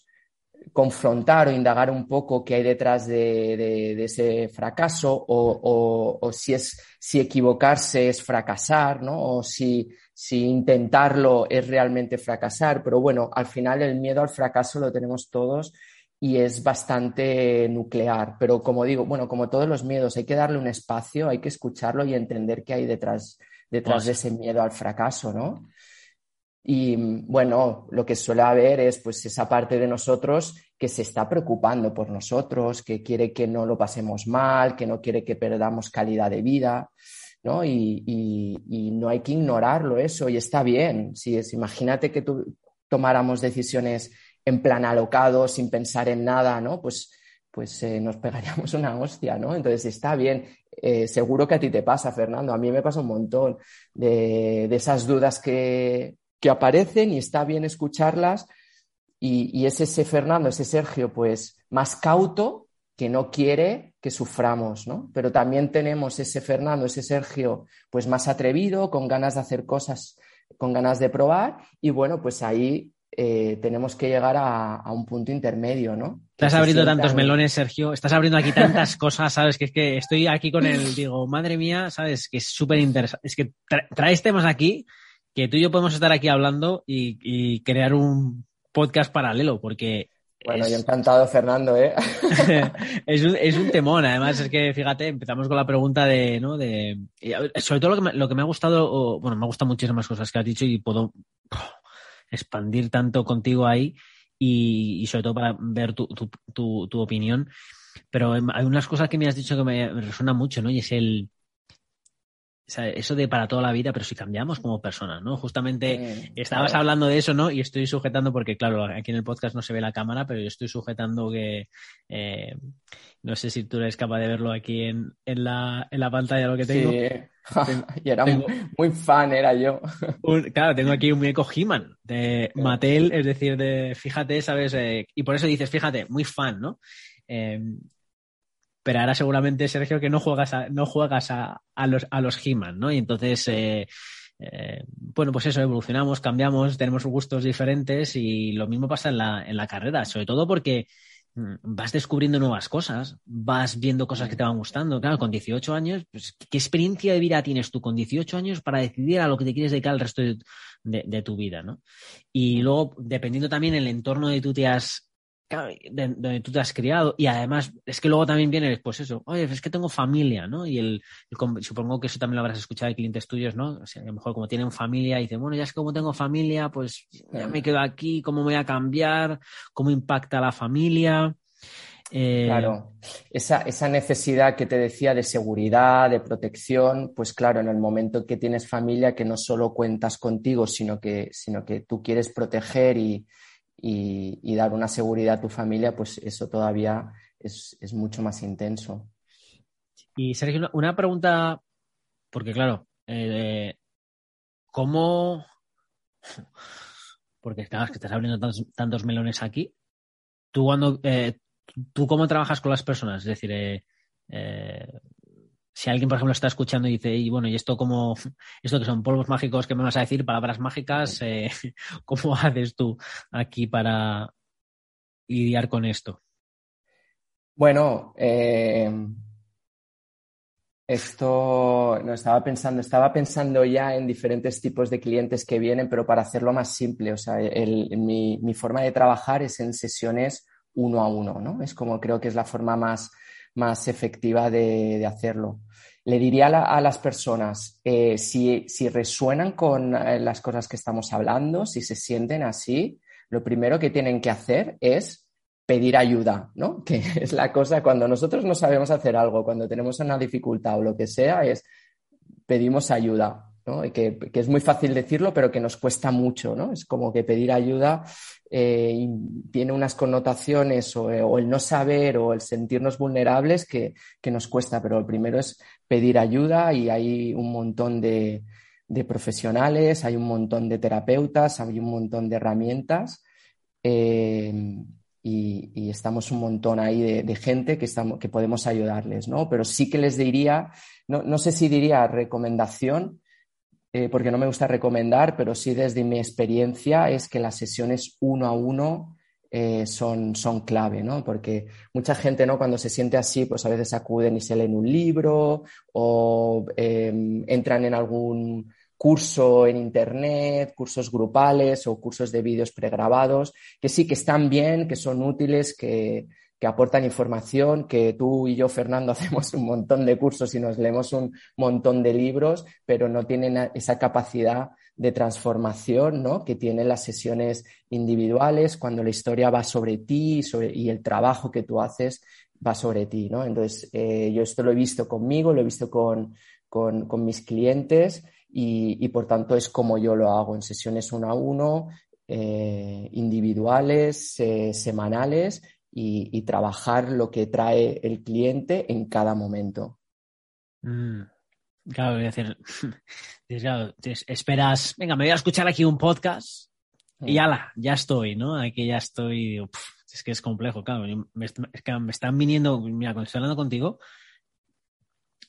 confrontar o indagar un poco qué hay detrás de, ese fracaso o, si, es, si equivocarse es fracasar, ¿no? O si, si intentarlo es realmente fracasar. Pero bueno, al final el miedo al fracaso lo tenemos todos y es bastante nuclear. Pero como digo, bueno, como todos los miedos, hay que darle un espacio, hay que escucharlo y entender qué hay detrás, detrás de ese miedo al fracaso, ¿no? Y bueno, lo que suele haber es pues esa parte de nosotros que se está preocupando por nosotros, que quiere que no lo pasemos mal, que no quiere que perdamos calidad de vida, ¿no? Y, y, no hay que ignorarlo eso, y está bien. Si imagínate que tú tomáramos decisiones en plan alocado, sin pensar en nada, ¿no? Pues, pues eh, nos pegaríamos una hostia, ¿no? Entonces está bien. Eh, seguro que a ti te pasa, Fernando. A mí me pasa un montón de, esas dudas que, aparecen y está bien escucharlas. Y, y, es ese Fernando, ese Sergio, pues más cauto que no quiere que suframos, ¿no? Pero también tenemos ese Fernando, ese Sergio, pues más atrevido, con ganas de hacer cosas, con ganas de probar. Y bueno, pues ahí eh, tenemos que llegar a, un punto intermedio, ¿no? Estás abriendo tantos melones, Sergio. Estás abriendo aquí tantas cosas, ¿sabes? Que es que estoy aquí con el, digo, madre mía, ¿sabes? Que es súper interesante. Es que traes temas aquí que tú y yo podemos estar aquí hablando y, crear un podcast paralelo, porque bueno, yo encantado, Fernando, ¿eh? es, un, es, un, temón, además, es que, fíjate, empezamos con la pregunta de, ¿no? De, sobre todo lo que me, lo que me ha gustado, bueno, me ha gustado muchísimas cosas que has dicho y puedo, expandir tanto contigo ahí y, sobre todo para ver tu, tu, tu, opinión. Pero hay unas cosas que me has dicho que me, resuena mucho, ¿no? Y es el, eso de para toda la vida, pero si cambiamos como personas, ¿no? Justamente estabas hablando de eso, ¿no? Y estoy sujetando, porque claro, aquí en el podcast no se ve la cámara, pero yo estoy sujetando que, eh, no sé si tú eres capaz de verlo aquí en, en, la, en la pantalla lo que tengo. y era muy, fan, era yo. claro, tengo aquí un muñeco He-Man de Mattel, es decir, de, fíjate, ¿sabes? Eh, y por eso dices, fíjate, muy fan, ¿no? Em, pero ahora seguramente, Sergio, que no juegas a, no juegas a, a los, a los He-Man, ¿no? Y entonces, eh, eh, bueno, pues eso, evolucionamos, cambiamos, tenemos gustos diferentes y lo mismo pasa en la, en la carrera, sobre todo porque Mm, vas descubriendo nuevas cosas, vas viendo cosas que te van gustando. Claro, con 18 años, pues, ¿qué experiencia de vida tienes tú con 18 años para decidir a lo que te quieres dedicar el resto de, tu vida, ¿no? Y luego, dependiendo también el entorno de tú te has donde tú te has criado y además es que luego también viene pues eso, oye, es que tengo familia, ¿no? Y el, supongo que eso también lo habrás escuchado de clientes tuyos, ¿no? O sea, a lo mejor como tienen familia y dicen, bueno, ya es que como tengo familia, pues ya me quedo aquí, ¿cómo me voy a cambiar? ¿Cómo impacta la familia? Eh, claro, esa, esa necesidad que te decía de seguridad, de protección, pues claro, en el momento que tienes familia que no solo cuentas contigo, sino que, sino que tú quieres proteger y, y, dar una seguridad a tu familia, pues eso todavía es, mucho más intenso. Y Sergio, una pregunta, porque claro, eh, ¿cómo... Porque que estás abriendo tantos, melones aquí. ¿Tú, cuando, eh, ¿Tú cómo trabajas con las personas? Es decir, eh, si alguien, por ejemplo, está escuchando y dice, y bueno, ¿y esto cómo, esto que son polvos mágicos, qué me vas a decir? Palabras mágicas, eh, ¿cómo haces tú aquí para lidiar con esto? Bueno, eh, esto no estaba pensando, estaba pensando ya en diferentes tipos de clientes que vienen, pero para hacerlo más simple, o sea, mi, mi, forma de trabajar es en sesiones uno a uno, ¿no? Es como creo que es la forma más, más efectiva de, hacerlo. Le diría a, las personas, eh, si, resuenan con eh, las cosas que estamos hablando, si se sienten así, lo primero que tienen que hacer es pedir ayuda, ¿no? Que es la cosa cuando nosotros no sabemos hacer algo, cuando tenemos una dificultad o lo que sea, es pedimos ayuda que, es muy fácil decirlo, pero que nos cuesta mucho, ¿no? Es como que pedir ayuda eh, tiene unas connotaciones o, el no saber o el sentirnos vulnerables que, nos cuesta, pero lo primero es pedir ayuda y hay un montón de, profesionales, hay un montón de terapeutas, hay un montón de herramientas. Eh, y, estamos un montón ahí de, gente que, estamos, que podemos ayudarles, ¿no? Pero sí que les diría, no, no sé si diría recomendación, eh, porque no me gusta recomendar, pero sí desde mi experiencia es que las sesiones uno a uno eh, son, son clave, ¿no? Porque mucha gente, ¿no? Cuando se siente así, pues a veces acuden y se leen un libro o em, entran en algún curso en internet, cursos grupales o cursos de vídeos pregrabados, que sí que están bien, que son útiles, que, que aportan información, que tú y yo, Fernando, hacemos un montón de cursos y nos leemos un montón de libros, pero no tienen esa capacidad de transformación ¿no? que tienen las sesiones individuales cuando la historia va sobre ti y el trabajo que tú haces va sobre ti. ¿no? Entonces, eh, yo esto lo he visto conmigo, lo he visto con, con mis clientes y, por tanto es como yo lo hago en sesiones uno a uno, eh, individuales, eh, semanales y, trabajar lo que trae el cliente en cada momento. Mm, claro, voy a decir, esperas, venga, me voy a escuchar aquí un podcast y ala, ya estoy, ¿no? Aquí ya estoy, es que es complejo, claro, me, es que me están viniendo, mira, cuando estoy hablando contigo,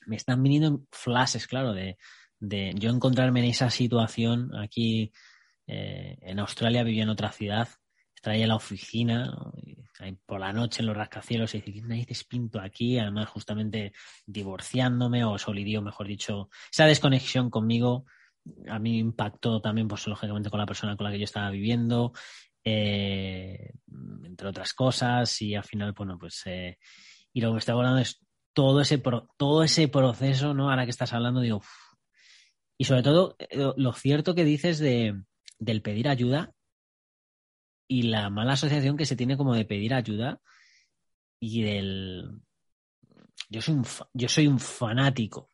me están viniendo flashes, claro, de, de yo encontrarme en esa situación aquí eh, en Australia, vivía en otra ciudad, en la oficina, por la noche en los rascacielos y decir, ¿qué narices pinto aquí? Además, justamente divorciándome o solidio, mejor dicho, esa desconexión conmigo a mí impactó también, pues lógicamente, con la persona con la que yo estaba viviendo, eh, entre otras cosas, y al final, bueno, pues, eh, y lo que me está hablando es todo ese, todo ese proceso, ¿no? Ahora que estás hablando, digo, y sobre todo, eh, lo, cierto que dices de, del pedir ayuda y la mala asociación que se tiene como de pedir ayuda y del... Yo soy un, yo soy un fanático,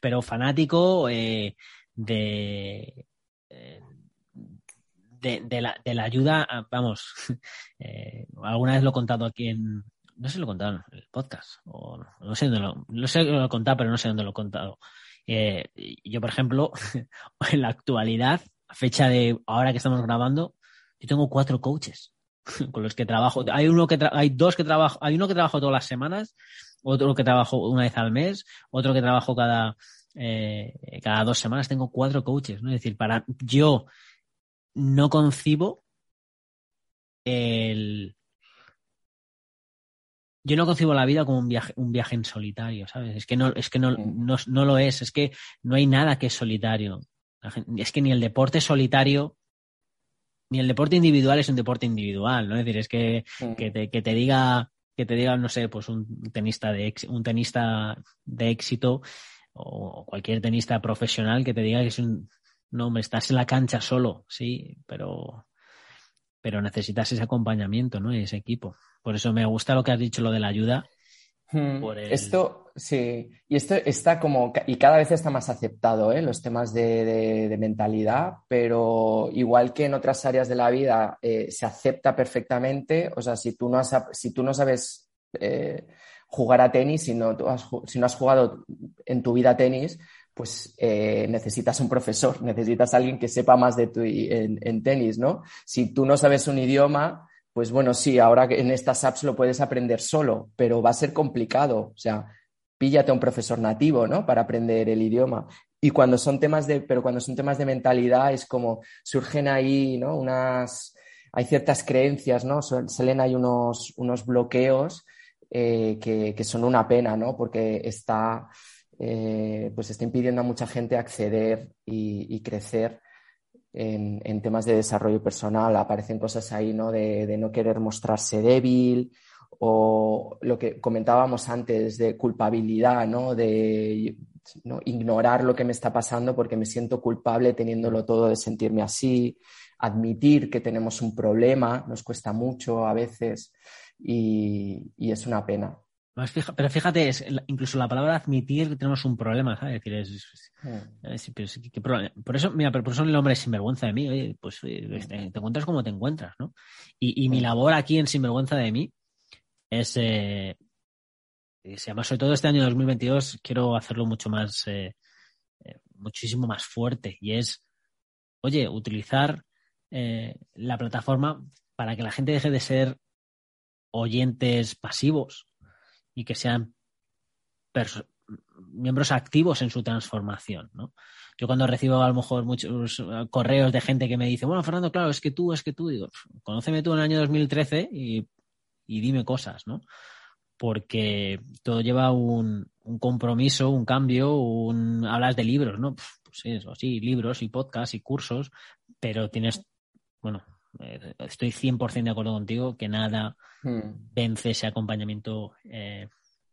pero fanático eh, de, eh, de, la, de, la, ayuda, vamos, alguna vez lo he contado aquí en, no sé si lo he contado en el podcast, o no, sé dónde lo, no sé lo he contado, pero no sé dónde lo he contado. Eh, yo, por ejemplo, en la actualidad, a fecha de ahora que estamos grabando, yo tengo cuatro coaches con los que trabajo. Hay uno que hay dos que trabajo, hay uno que trabajo todas las semanas, otro que trabajo una vez al mes, otro que trabajo cada eh, cada dos semanas. Tengo cuatro coaches, ¿no? Es decir, para yo no concibo el yo no concibo la vida como un viaje, un viaje en solitario, ¿sabes? Es que no, es que no, no, lo es, es que no hay nada que es solitario. Es que ni el deporte solitario, ni el deporte individual es un deporte individual, ¿no? Es decir, es que, que, te, que te diga, que te diga, no sé, pues un tenista de un tenista de éxito o cualquier tenista profesional que te diga que es un no, me estás en la cancha solo, sí, pero pero necesitas ese acompañamiento, ¿no? Y ese equipo. Por eso me gusta lo que has dicho, lo de la ayuda. Hmm. Esto, sí, y esto está como, y cada vez está más aceptado, ¿eh? los temas de, mentalidad, pero igual que en otras áreas de la vida eh, se acepta perfectamente, o sea, si tú no, si tú no sabes eh, jugar a tenis, si no, has, si no has jugado en tu vida tenis, pues eh, necesitas un profesor, necesitas alguien que sepa más de tu en, en, tenis, ¿no? Si tú no sabes un idioma, pues bueno, sí, ahora en estas apps lo puedes aprender solo, pero va a ser complicado. O sea, píllate a un profesor nativo, ¿no? Para aprender el idioma. Y cuando son temas de, pero cuando son temas de mentalidad es como surgen ahí, ¿no? Unas, hay ciertas creencias, ¿no? Salen ahí unos, unos bloqueos eh, que, son una pena, ¿no? Porque está, eh, pues está impidiendo a mucha gente acceder y crecer en, temas de desarrollo personal. Aparecen cosas ahí, ¿no? De, no querer mostrarse débil o lo que comentábamos antes de culpabilidad, ¿no? De ignorar lo que me está pasando porque me siento culpable teniéndolo todo de sentirme así, admitir que tenemos un problema, nos cuesta mucho a veces y es una pena pero fíjate, es, incluso la palabra admitir que tenemos un problema, ¿sabes? Es decir, por eso, mira, pero por eso el hombre es sinvergüenza de mí, oye, pues este, te, encuentras como te encuentras, ¿no? Y, mi labor aquí en Sinvergüenza de mí es, eh, además, sobre todo este año 2022, quiero hacerlo mucho más, eh, eh, muchísimo más fuerte, y es, oye, utilizar eh, la plataforma para que la gente deje de ser oyentes pasivos y que sean miembros activos en su transformación, ¿no? Yo cuando recibo a lo mejor muchos correos de gente que me dice, bueno, Fernando, claro, es que tú, es que tú, digo, conóceme tú en el año 2013 y, y dime cosas, ¿no? Porque todo lleva un, un compromiso, un cambio, un... hablas de libros, ¿no? Pues eso, sí, libros y podcasts y cursos, pero tienes, bueno, eh, estoy 100% de acuerdo contigo que nada hmm. vence ese acompañamiento eh,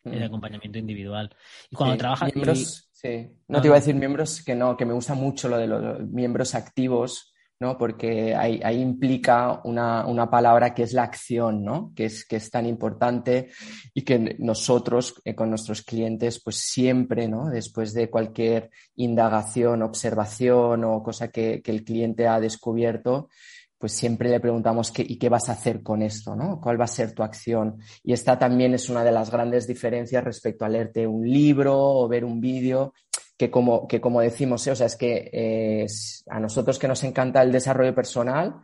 el mm. acompañamiento individual. Y cuando trabajas... Miembros, sí. No te iba a decir miembros que no, que me gusta mucho lo de los miembros activos, ¿no? Porque ahí, implica una, una, palabra que es la acción, ¿no? Que es, que es tan importante y que nosotros eh, con nuestros clientes, pues siempre, ¿no? Después de cualquier indagación, observación o cosa que, que el cliente ha descubierto, pues siempre le preguntamos qué, y qué vas a hacer con esto, ¿no? ¿Cuál va a ser tu acción? Y esta también es una de las grandes diferencias respecto a leerte un libro o ver un vídeo, que como, que como decimos, ¿eh? o sea, es que eh, a nosotros que nos encanta el desarrollo personal,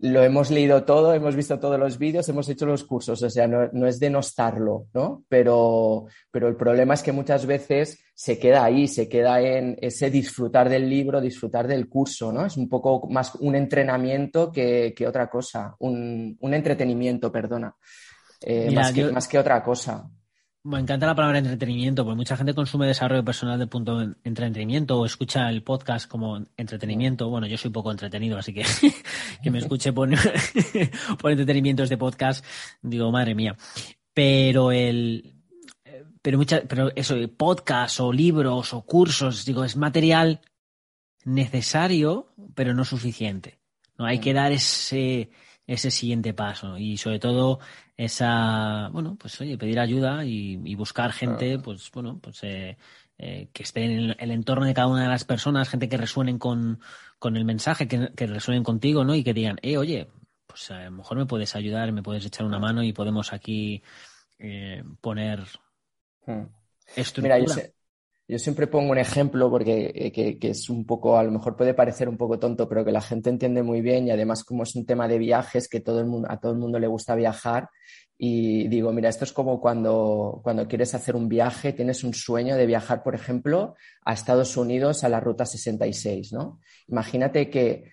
lo hemos leído todo, hemos visto todos los vídeos, hemos hecho los cursos, o sea, no, es denostarlo, ¿no? Pero, pero el problema es que muchas veces se queda ahí, se queda en ese disfrutar del libro, disfrutar del curso, ¿no? Es un poco más un entrenamiento que, otra cosa, un, entretenimiento, perdona, eh, más, que, más que otra cosa. Me encanta la palabra entretenimiento, porque mucha gente consume desarrollo personal de punto de entretenimiento o escucha el podcast como entretenimiento. Bueno, yo soy poco entretenido, así que que me escuche por, por entretenimientos de podcast, digo, madre mía. Pero el, pero mucha, pero eso, podcast o libros o cursos, digo, es material necesario, pero no suficiente. No hay que dar ese, ese siguiente paso y sobre todo esa, bueno, pues oye, pedir ayuda y, buscar gente, pues bueno, pues eh, eh, que esté en el, entorno de cada una de las personas, gente que resuenen con, con el mensaje, que, que, resuenen contigo, ¿no? Y que digan, eh, oye, pues a lo mejor me puedes ayudar, me puedes echar una mano y podemos aquí eh, poner hmm. estructura. Mira, yo siempre pongo un ejemplo porque eh, que, es un poco, a lo mejor puede parecer un poco tonto, pero que la gente entiende muy bien y además como es un tema de viajes, que todo el mundo, a todo el mundo le gusta viajar y digo, mira, esto es como cuando, cuando quieres hacer un viaje, tienes un sueño de viajar, por ejemplo, a Estados Unidos a la Ruta 66, ¿no? Imagínate que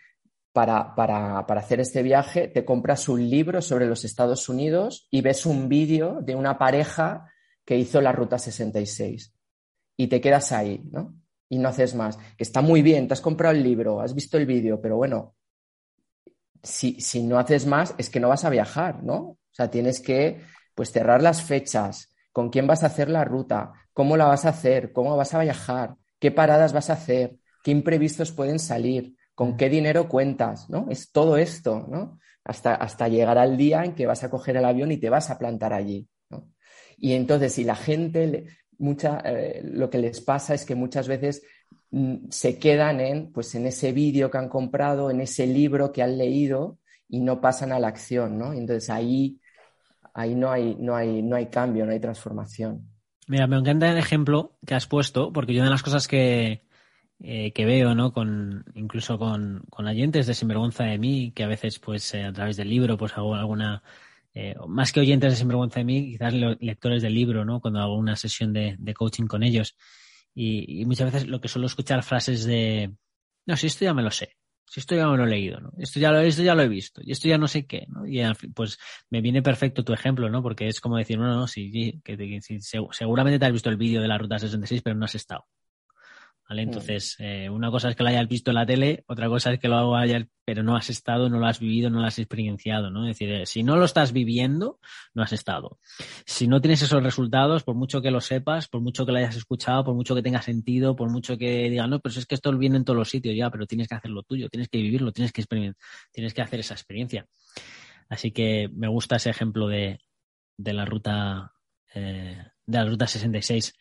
para, para, para hacer este viaje te compras un libro sobre los Estados Unidos y ves un vídeo de una pareja que hizo la Ruta 66 y te quedas ahí, ¿no? Y no haces más. Que está muy bien, te has comprado el libro, has visto el vídeo, pero bueno, si, si no haces más es que no vas a viajar, ¿no? O sea, tienes que pues cerrar las fechas, con quién vas a hacer la ruta, cómo la vas a hacer, cómo vas a viajar, qué paradas vas a hacer, qué imprevistos pueden salir, con mm. qué dinero cuentas, ¿no? Es todo esto, ¿no? Hasta, hasta llegar al día en que vas a coger el avión y te vas a plantar allí, ¿no? Y entonces, si la gente mucha, eh, lo que les pasa es que muchas veces mm, se quedan en, pues, en ese vídeo que han comprado, en ese libro que han leído y no pasan a la acción, ¿no? Entonces ahí, ahí no, hay, no, hay, no hay cambio, no hay transformación. Mira, me encanta el ejemplo que has puesto, porque yo una de las cosas que, eh, que veo, ¿no? Con, incluso con, con oyentes de Sinvergüenza de mí, que a veces, pues, eh, a través del libro, pues hago alguna eh, más que oyentes de Sinvergüenza de mí, quizás lectores del libro, ¿no? Cuando hago una sesión de, coaching con ellos. Y, muchas veces lo que suelo escuchar frases de, no, si esto ya me lo sé, si esto ya me lo he leído, ¿no? Esto ya lo, esto ya lo he visto, y esto ya no sé qué, ¿no? Y pues me viene perfecto tu ejemplo, ¿no? Porque es como decir, no, no, sí, que, seguramente te has visto el vídeo de la Ruta 66, pero no has estado. ¿Vale? Mm. Entonces, eh, una cosa es que lo hayas visto en la tele, otra cosa es que lo hayas, pero no has estado, no lo has vivido, no lo has experienciado, ¿no? Es decir, eh, si no lo estás viviendo, no has estado. Si no tienes esos resultados, por mucho que lo sepas, por mucho que lo hayas escuchado, por mucho que tenga sentido, por mucho que digan, no, pero es que esto viene en todos los sitios ya, pero tienes que hacer lo tuyo, tienes que vivirlo, tienes que experimentar, tienes que hacer esa experiencia. Así que me gusta ese ejemplo de, de la ruta eh, de la Ruta 66.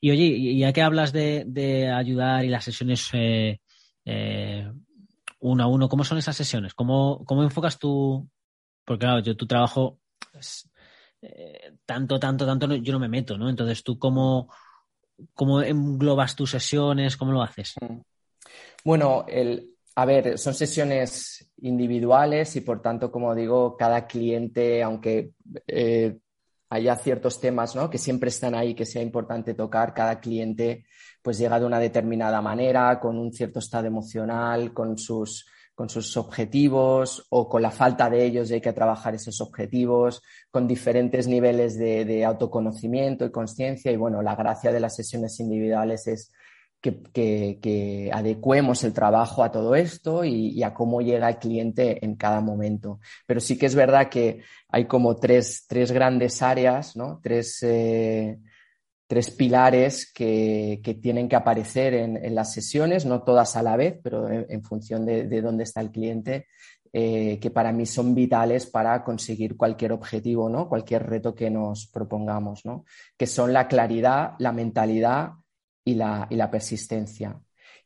Y oye, ya que hablas de, ayudar y las sesiones eh, eh, uno a uno, ¿cómo son esas sesiones? ¿Cómo, cómo enfocas tú? Porque claro, yo tu trabajo tanto, tanto, tanto, yo no me meto, ¿no? Entonces, ¿tú cómo, cómo englobas tus sesiones? ¿Cómo lo haces? Bueno, el, a ver, son sesiones individuales y por tanto, como digo, cada cliente, aunque eh, haya ciertos temas ¿no? que siempre están ahí, que sea importante tocar, cada cliente pues llega de una determinada manera, con un cierto estado emocional, con sus, con sus objetivos o con la falta de ellos y hay que trabajar esos objetivos, con diferentes niveles de, de autoconocimiento y conciencia. Y bueno, la gracia de las sesiones individuales es que, adecuemos el trabajo a todo esto y, a cómo llega el cliente en cada momento. Pero sí que es verdad que hay como tres, grandes áreas, ¿no? tres, eh, pilares que, tienen que aparecer en, las sesiones, no todas a la vez, pero en, función de, dónde está el cliente, eh, que para mí son vitales para conseguir cualquier objetivo, ¿no? cualquier reto que nos propongamos, ¿no? que son la claridad, la mentalidad, y la, y la persistencia.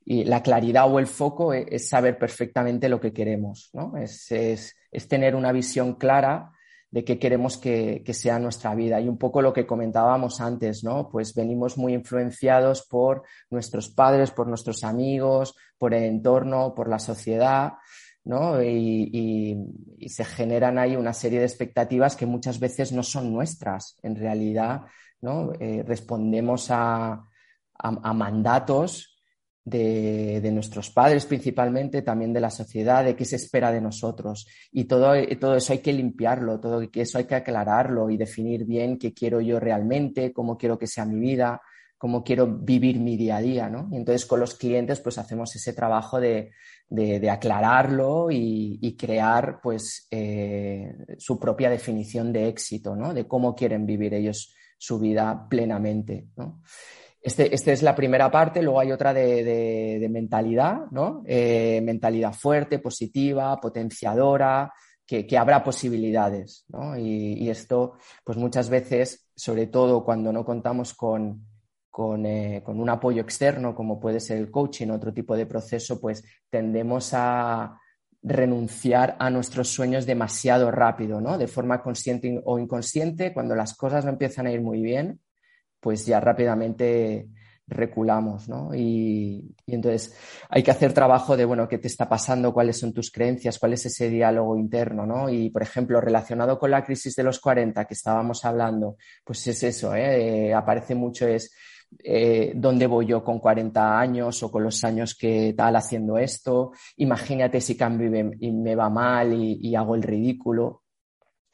Y la claridad o el foco e, es, saber perfectamente lo que queremos, ¿no? Es, es, es, tener una visión clara de qué queremos que, que, sea nuestra vida. Y un poco lo que comentábamos antes, ¿no? Pues venimos muy influenciados por nuestros padres, por nuestros amigos, por el entorno, por la sociedad, ¿no? Y, y, y se generan ahí una serie de expectativas que muchas veces no son nuestras. En realidad, ¿no? Eh, respondemos a, a, mandatos de, nuestros padres principalmente, también de la sociedad, de qué se espera de nosotros. Y todo, todo eso hay que limpiarlo, todo eso hay que aclararlo y definir bien qué quiero yo realmente, cómo quiero que sea mi vida, cómo quiero vivir mi día a día, ¿no? Y entonces con los clientes pues hacemos ese trabajo de, aclararlo y, crear pues eh, su propia definición de éxito, ¿no? De cómo quieren vivir ellos su vida plenamente, ¿no? Este, esta es la primera parte, luego hay otra de, mentalidad, ¿no? Eh, mentalidad fuerte, positiva, potenciadora, que, habrá posibilidades, ¿no? Y, esto, pues muchas veces, sobre todo cuando no contamos con, eh, con, un apoyo externo, como puede ser el coaching, otro tipo de proceso, pues tendemos a renunciar a nuestros sueños demasiado rápido, ¿no? De forma consciente o inconsciente, cuando las cosas no empiezan a ir muy bien, pues ya rápidamente reculamos, ¿no? Y, entonces hay que hacer trabajo de, bueno, qué te está pasando, cuáles son tus creencias, cuál es ese diálogo interno, ¿no? Y, por ejemplo, relacionado con la crisis de los 40 que estábamos hablando, pues es eso, ¿eh? aparece mucho es eh, dónde voy yo con 40 años o con los años que tal haciendo esto, imagínate si cambio y me, va mal y, hago el ridículo.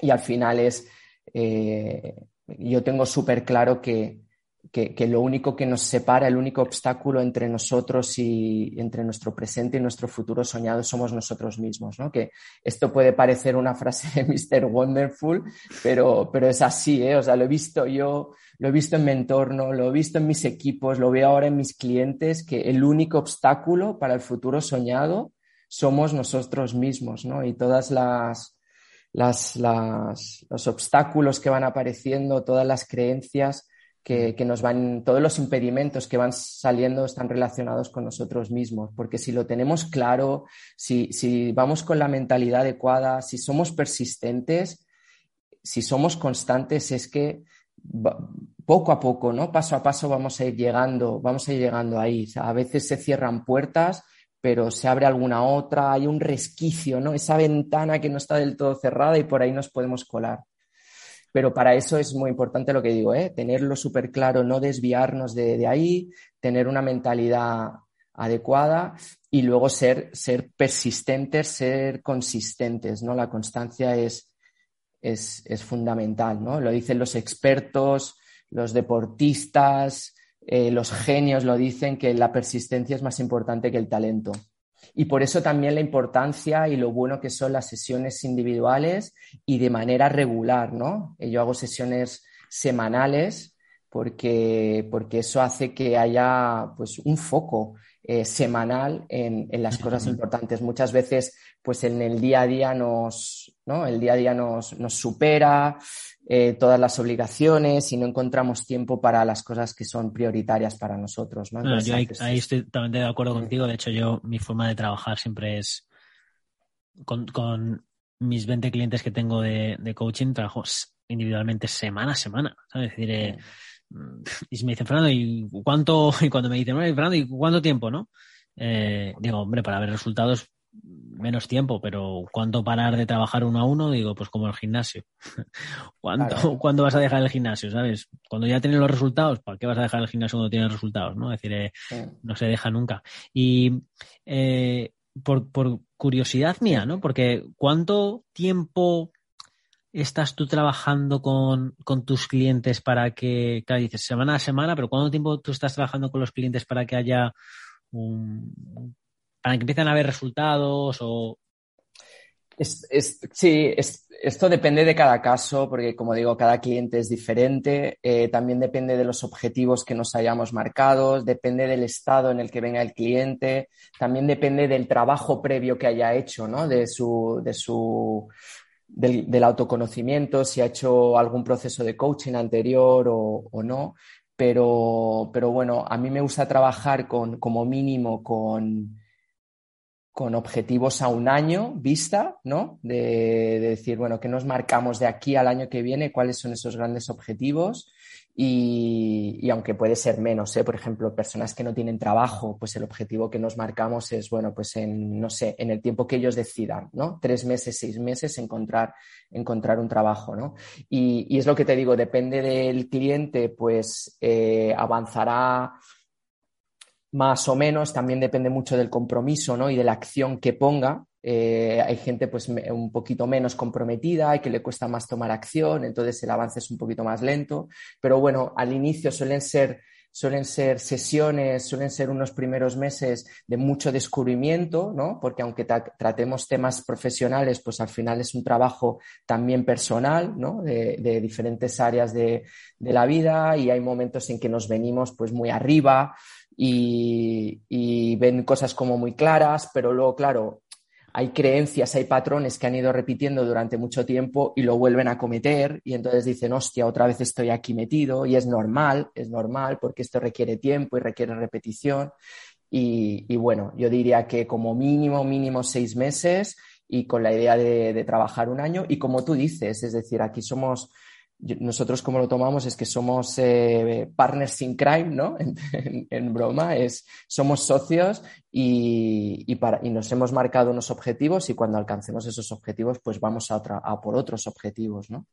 Y al final es... Eh, yo tengo súper claro que, que, lo único que nos separa, el único obstáculo entre nosotros y entre nuestro presente y nuestro futuro soñado somos nosotros mismos, ¿no? Que esto puede parecer una frase de Mr. Wonderful, pero, pero es así, ¿eh? O sea, lo he visto yo, lo he visto en mi entorno, lo he visto en mis equipos, lo veo ahora en mis clientes, que el único obstáculo para el futuro soñado somos nosotros mismos, ¿no? Y todas las, las, las, los obstáculos que van apareciendo, todas las creencias que, que, nos van, todos los impedimentos que van saliendo están relacionados con nosotros mismos, porque si lo tenemos claro, si, si vamos con la mentalidad adecuada, si somos persistentes, si somos constantes, es que poco a poco, ¿no? Paso a paso vamos a ir llegando, vamos a ir llegando ahí. a veces se cierran puertas pero se abre alguna otra, hay un resquicio, ¿no? Esa ventana que no está del todo cerrada y por ahí nos podemos colar. Pero para eso es muy importante lo que digo, ¿eh? tenerlo súper claro, no desviarnos de, ahí, tener una mentalidad adecuada y luego ser, ser persistentes, ser consistentes, ¿no? La constancia es, es, es fundamental, ¿no? Lo dicen los expertos, los deportistas, eh, los genios lo dicen que la persistencia es más importante que el talento. Y por eso también la importancia y lo bueno que son las sesiones individuales y de manera regular, ¿no? Eh, yo hago sesiones semanales porque, porque eso hace que haya pues, un foco eh, semanal en, las cosas importantes. Muchas veces, pues en el día a día nos, ¿no? El día a día nos, nos supera, eh, todas las obligaciones y no encontramos tiempo para las cosas que son prioritarias para nosotros. ¿no? yo ahí, estoy totalmente de acuerdo contigo. De hecho, yo mi forma de trabajar siempre es con, mis 20 clientes que tengo de, coaching, trabajo individualmente semana a semana. Es decir, eh, y me dicen, Fernando, ¿y cuánto? Y cuando me dicen, Fernando, ¿y cuánto tiempo? ¿no? eh, digo, hombre, para ver resultados menos tiempo, pero ¿cuánto parar de trabajar uno a uno? Digo, pues como el gimnasio. ¿Cuánto, ¿Cuándo vas a dejar el gimnasio? ¿Sabes? Cuando ya tienes los resultados, ¿para qué vas a dejar el gimnasio cuando tienes resultados? ¿no? Es decir, eh, no se deja nunca. Y eh, por, por, curiosidad mía, ¿no? Porque ¿cuánto tiempo estás tú trabajando con, con, tus clientes para que, claro, dices semana a semana, pero ¿cuánto tiempo tú estás trabajando con los clientes para que haya para que empiecen a haber resultados o... sí, esto depende de cada caso, porque como digo, cada cliente es diferente. Eh, también depende de los objetivos que nos hayamos marcado, depende del estado en el que venga el cliente, también depende del trabajo previo que haya hecho, ¿no? De su, de su, del, autoconocimiento, si ha hecho algún proceso de coaching anterior o, no. Pero, pero bueno, a mí me gusta trabajar con, como mínimo con con objetivos a un año vista, ¿no? De, decir, bueno, ¿qué nos marcamos de aquí al año que viene? ¿Cuáles son esos grandes objetivos? Y, aunque puede ser menos, ¿eh? Por ejemplo, personas que no tienen trabajo, pues el objetivo que nos marcamos es, bueno, pues en, no sé, en el tiempo que ellos decidan, ¿no? Tres meses, seis meses, encontrar, encontrar un trabajo, ¿no? Y, es lo que te digo, depende del cliente, pues eh, avanzará más o menos, también depende mucho del compromiso ¿no? y de la acción que ponga. Eh, hay gente pues un poquito menos comprometida y que le cuesta más tomar acción, entonces el avance es un poquito más lento. Pero bueno, al inicio suelen ser, suelen ser sesiones, suelen ser unos primeros meses de mucho descubrimiento, ¿no? Porque aunque tratemos temas profesionales, pues al final es un trabajo también personal, ¿no? De, de diferentes áreas de, de la vida y hay momentos en que nos venimos pues muy arriba y, ven cosas como muy claras, pero luego, claro, hay creencias, hay patrones que han ido repitiendo durante mucho tiempo y lo vuelven a cometer y entonces dicen, hostia, otra vez estoy aquí metido y es normal, es normal porque esto requiere tiempo y requiere repetición. Y, bueno, yo diría que como mínimo, mínimo seis meses y con la idea de trabajar un año y como tú dices, es decir, aquí somos nosotros como lo tomamos es que somos eh, partners in crime, ¿no? En, broma, es, somos socios y, y, para, y, nos hemos marcado unos objetivos y cuando alcancemos esos objetivos, pues vamos a, otra, a por otros objetivos, ¿no?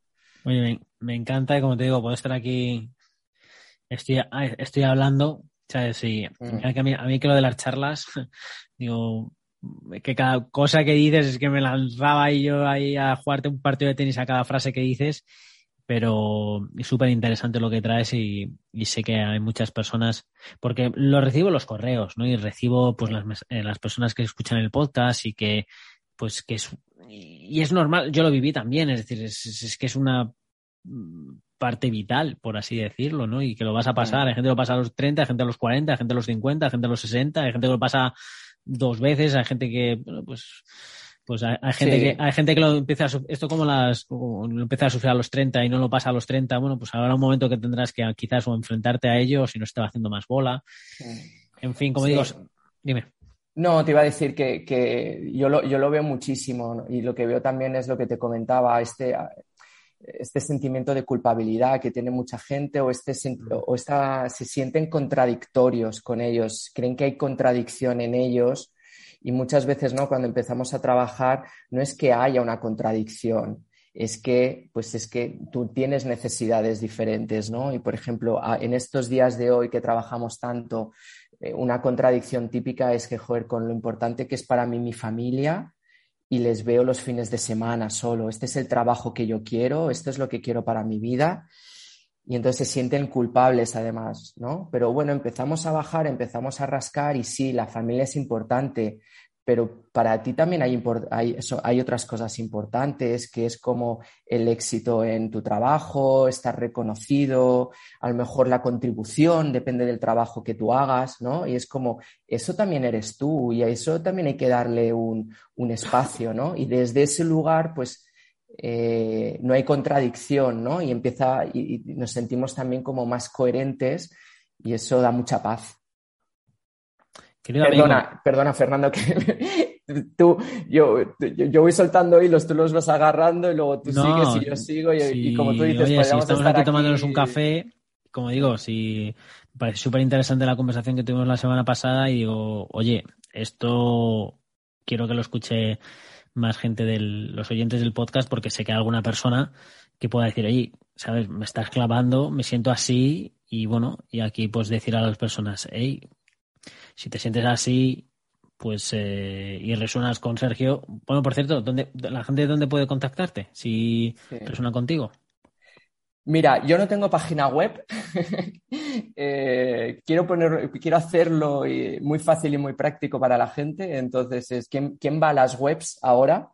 Oye, me, encanta y como te digo, puedo estar aquí, estoy, estoy hablando, ¿sabes? Y mm. a, mí, a mí que lo de las charlas, digo, que cada cosa que dices es que me lanzaba y yo ahí a jugarte un partido de tenis a cada frase que dices pero es súper interesante lo que traes y, sé que hay muchas personas, porque lo recibo los correos, ¿no? Y recibo pues las, eh, las personas que escuchan el podcast y que, pues que es, y es normal, yo lo viví también, es decir, es, que es una parte vital, por así decirlo, ¿no? Y que lo vas a pasar, hay gente que lo pasa a los 30, hay gente a los 40, hay gente a los 50, hay gente a los 60, hay gente que lo pasa dos veces, hay gente que, bueno, pues pues hay, gente que hay gente que lo empieza a esto como las lo empieza a sufrir a los 30 y no lo pasa a los 30, bueno, pues habrá un momento que tendrás que quizás o enfrentarte a ello si no va haciendo más bola. En fin, como digo, dime. No, te iba a decir que, que yo, lo, yo lo veo muchísimo y lo que veo también es lo que te comentaba, este, este sentimiento de culpabilidad que tiene mucha gente o, este, o esta, se sienten contradictorios con ellos, creen que hay contradicción en ellos y muchas veces, ¿no? Cuando empezamos a trabajar, no es que haya una contradicción, es que, pues es que tú tienes necesidades diferentes, ¿no? Y por ejemplo, en estos días de hoy que trabajamos tanto, eh, una contradicción típica es que, joder, con lo importante que es para mí mi familia y les veo los fines de semana solo, este es el trabajo que yo quiero, esto es lo que quiero para mi vida y entonces se sienten culpables además, ¿no? Pero bueno, empezamos a bajar, empezamos a rascar y sí, la familia es importante, pero para ti también hay, hay, hay, otras cosas importantes, que es como el éxito en tu trabajo, estar reconocido, a lo mejor la contribución, depende del trabajo que tú hagas, ¿no? Y es como, eso también eres tú y a eso también hay que darle un, un espacio, ¿no? Y desde ese lugar, pues eh, no hay contradicción, ¿no? Y empieza, y, nos sentimos también como más coherentes y eso da mucha paz. perdona, perdona, Fernando, que tú, yo, yo, voy soltando hilos, tú los vas agarrando y luego tú sigues y yo sigo y, como tú dices, oye, si estamos aquí tomándonos un café, como digo, si parece súper interesante la conversación que tuvimos la semana pasada y digo, oye, esto quiero que lo escuche más gente de los oyentes del podcast porque sé que hay alguna persona que pueda decir, oye, sabes, me estás clavando, me siento así y bueno, y aquí pues decir a las personas, hey, si te sientes así, pues eh, y resuenas con Sergio. Bueno, por cierto, ¿dónde, ¿la gente dónde puede contactarte si resuena contigo? Mira, yo no tengo página web. Eh, quiero poner, quiero hacerlo muy fácil y muy práctico para la gente. Entonces, es quién, quién va a las webs ahora.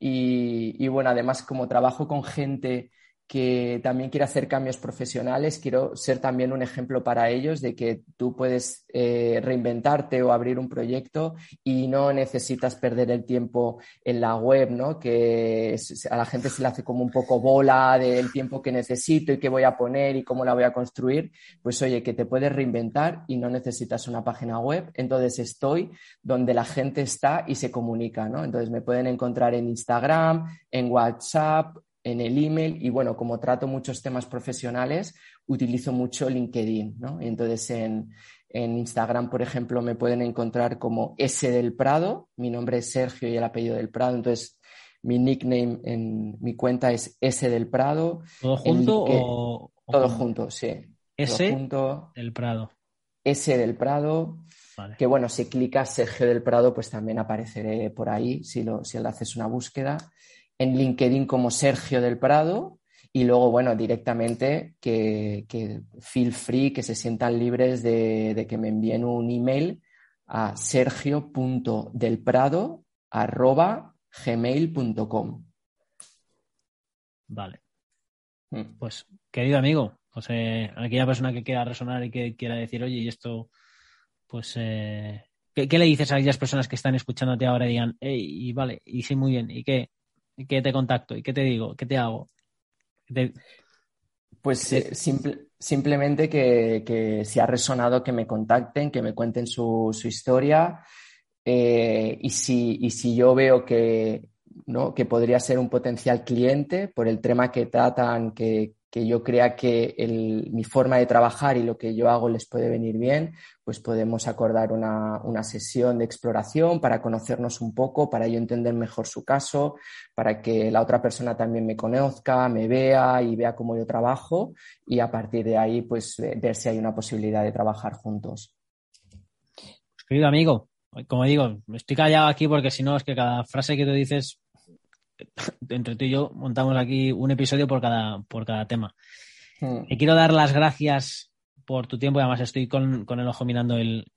y, bueno, además, como trabajo con gente que también quiere hacer cambios profesionales, quiero ser también un ejemplo para ellos de que tú puedes eh, reinventarte o abrir un proyecto y no necesitas perder el tiempo en la web, ¿no? Que a la gente se le hace como un poco bola del tiempo que necesito y qué voy a poner y cómo la voy a construir. Pues oye, que te puedes reinventar y no necesitas una página web. Entonces estoy donde la gente está y se comunica, ¿no? Entonces me pueden encontrar en Instagram, en WhatsApp, en el email y bueno, como trato muchos temas profesionales, utilizo mucho LinkedIn, ¿no? Entonces en, Instagram, por ejemplo, me pueden encontrar como S del Prado, mi nombre es Sergio y el apellido del Prado, entonces mi nickname en mi cuenta es S del Prado. ¿Todo junto o, Todo junto, sí. S del Prado. S del Prado. Que bueno, si clicas Sergio del Prado, pues también apareceré por ahí si, lo, si le haces una búsqueda en LinkedIn como Sergio del Prado y luego, bueno, directamente que, feel free, que se sientan libres de, que me envíen un email a sergio.delprado.gmail.com. Vale. Mm. Pues, querido amigo, pues aquella persona que quiera resonar y que quiera decir, oye, y esto, pues, eh, ¿qué, le dices a aquellas personas que están escuchándote ahora y digan, hey, y vale, y sí, muy bien, ¿y qué? ¿Y qué te contacto? ¿Y qué te digo? ¿Qué te hago? Pues eh, simplemente que, si ha resonado que me contacten, que me cuenten su, historia eh, y, si, y si yo veo que, ¿no? que podría ser un potencial cliente por el tema que tratan, que, que yo crea que mi forma de trabajar y lo que yo hago les puede venir bien, pues podemos acordar una, sesión de exploración para conocernos un poco, para yo entender mejor su caso, para que la otra persona también me conozca, me vea y vea cómo yo trabajo y a partir de ahí pues ver si hay una posibilidad de trabajar juntos. Querido amigo, como digo, estoy callado aquí porque si no es que cada frase que tú dices entre tú y yo montamos aquí un episodio por cada, por cada tema. Hmm. Te quiero dar las gracias por tu tiempo además estoy con, el ojo mirando el,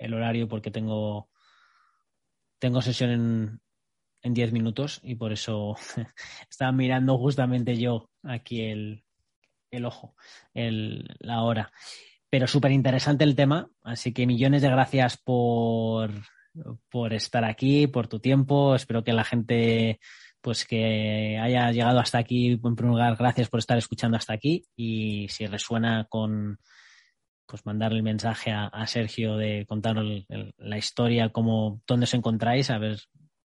horario porque tengo, tengo sesión en, en 10 minutos y por eso estaba mirando justamente yo aquí el, el ojo, el, la hora. Pero súper interesante el tema, así que millones de gracias por, por estar aquí, por tu tiempo. Espero que la gente pues que haya llegado hasta aquí, en primer lugar, gracias por estar escuchando hasta aquí y si resuena con pues mandarle el mensaje a, Sergio de contar la historia, cómo, dónde os encontráis, a ver,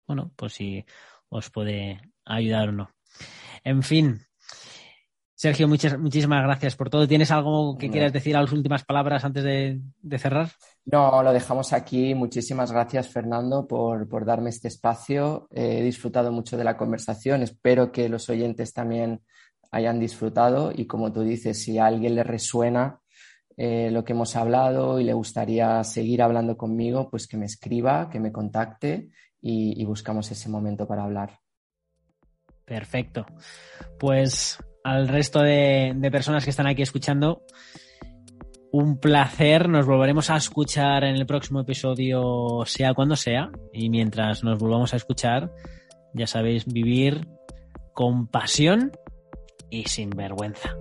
bueno, pues si os puede ayudar o no. En fin, Sergio, muchas, muchísimas gracias por todo. ¿Tienes algo que quieras decir a las últimas palabras antes de, cerrar? No, lo dejamos aquí. Muchísimas gracias, Fernando, por, darme este espacio. he disfrutado mucho de la conversación. Espero que los oyentes también hayan disfrutado y como tú dices, si a alguien le resuena eh, lo que hemos hablado y le gustaría seguir hablando conmigo, pues que me escriba, que me contacte y buscamos ese momento para hablar. Perfecto. Pues al resto de, personas que están aquí escuchando, un placer. Nos volveremos a escuchar en el próximo episodio, sea cuando sea. Y mientras nos volvamos a escuchar, ya sabéis, vivir con pasión y sin vergüenza.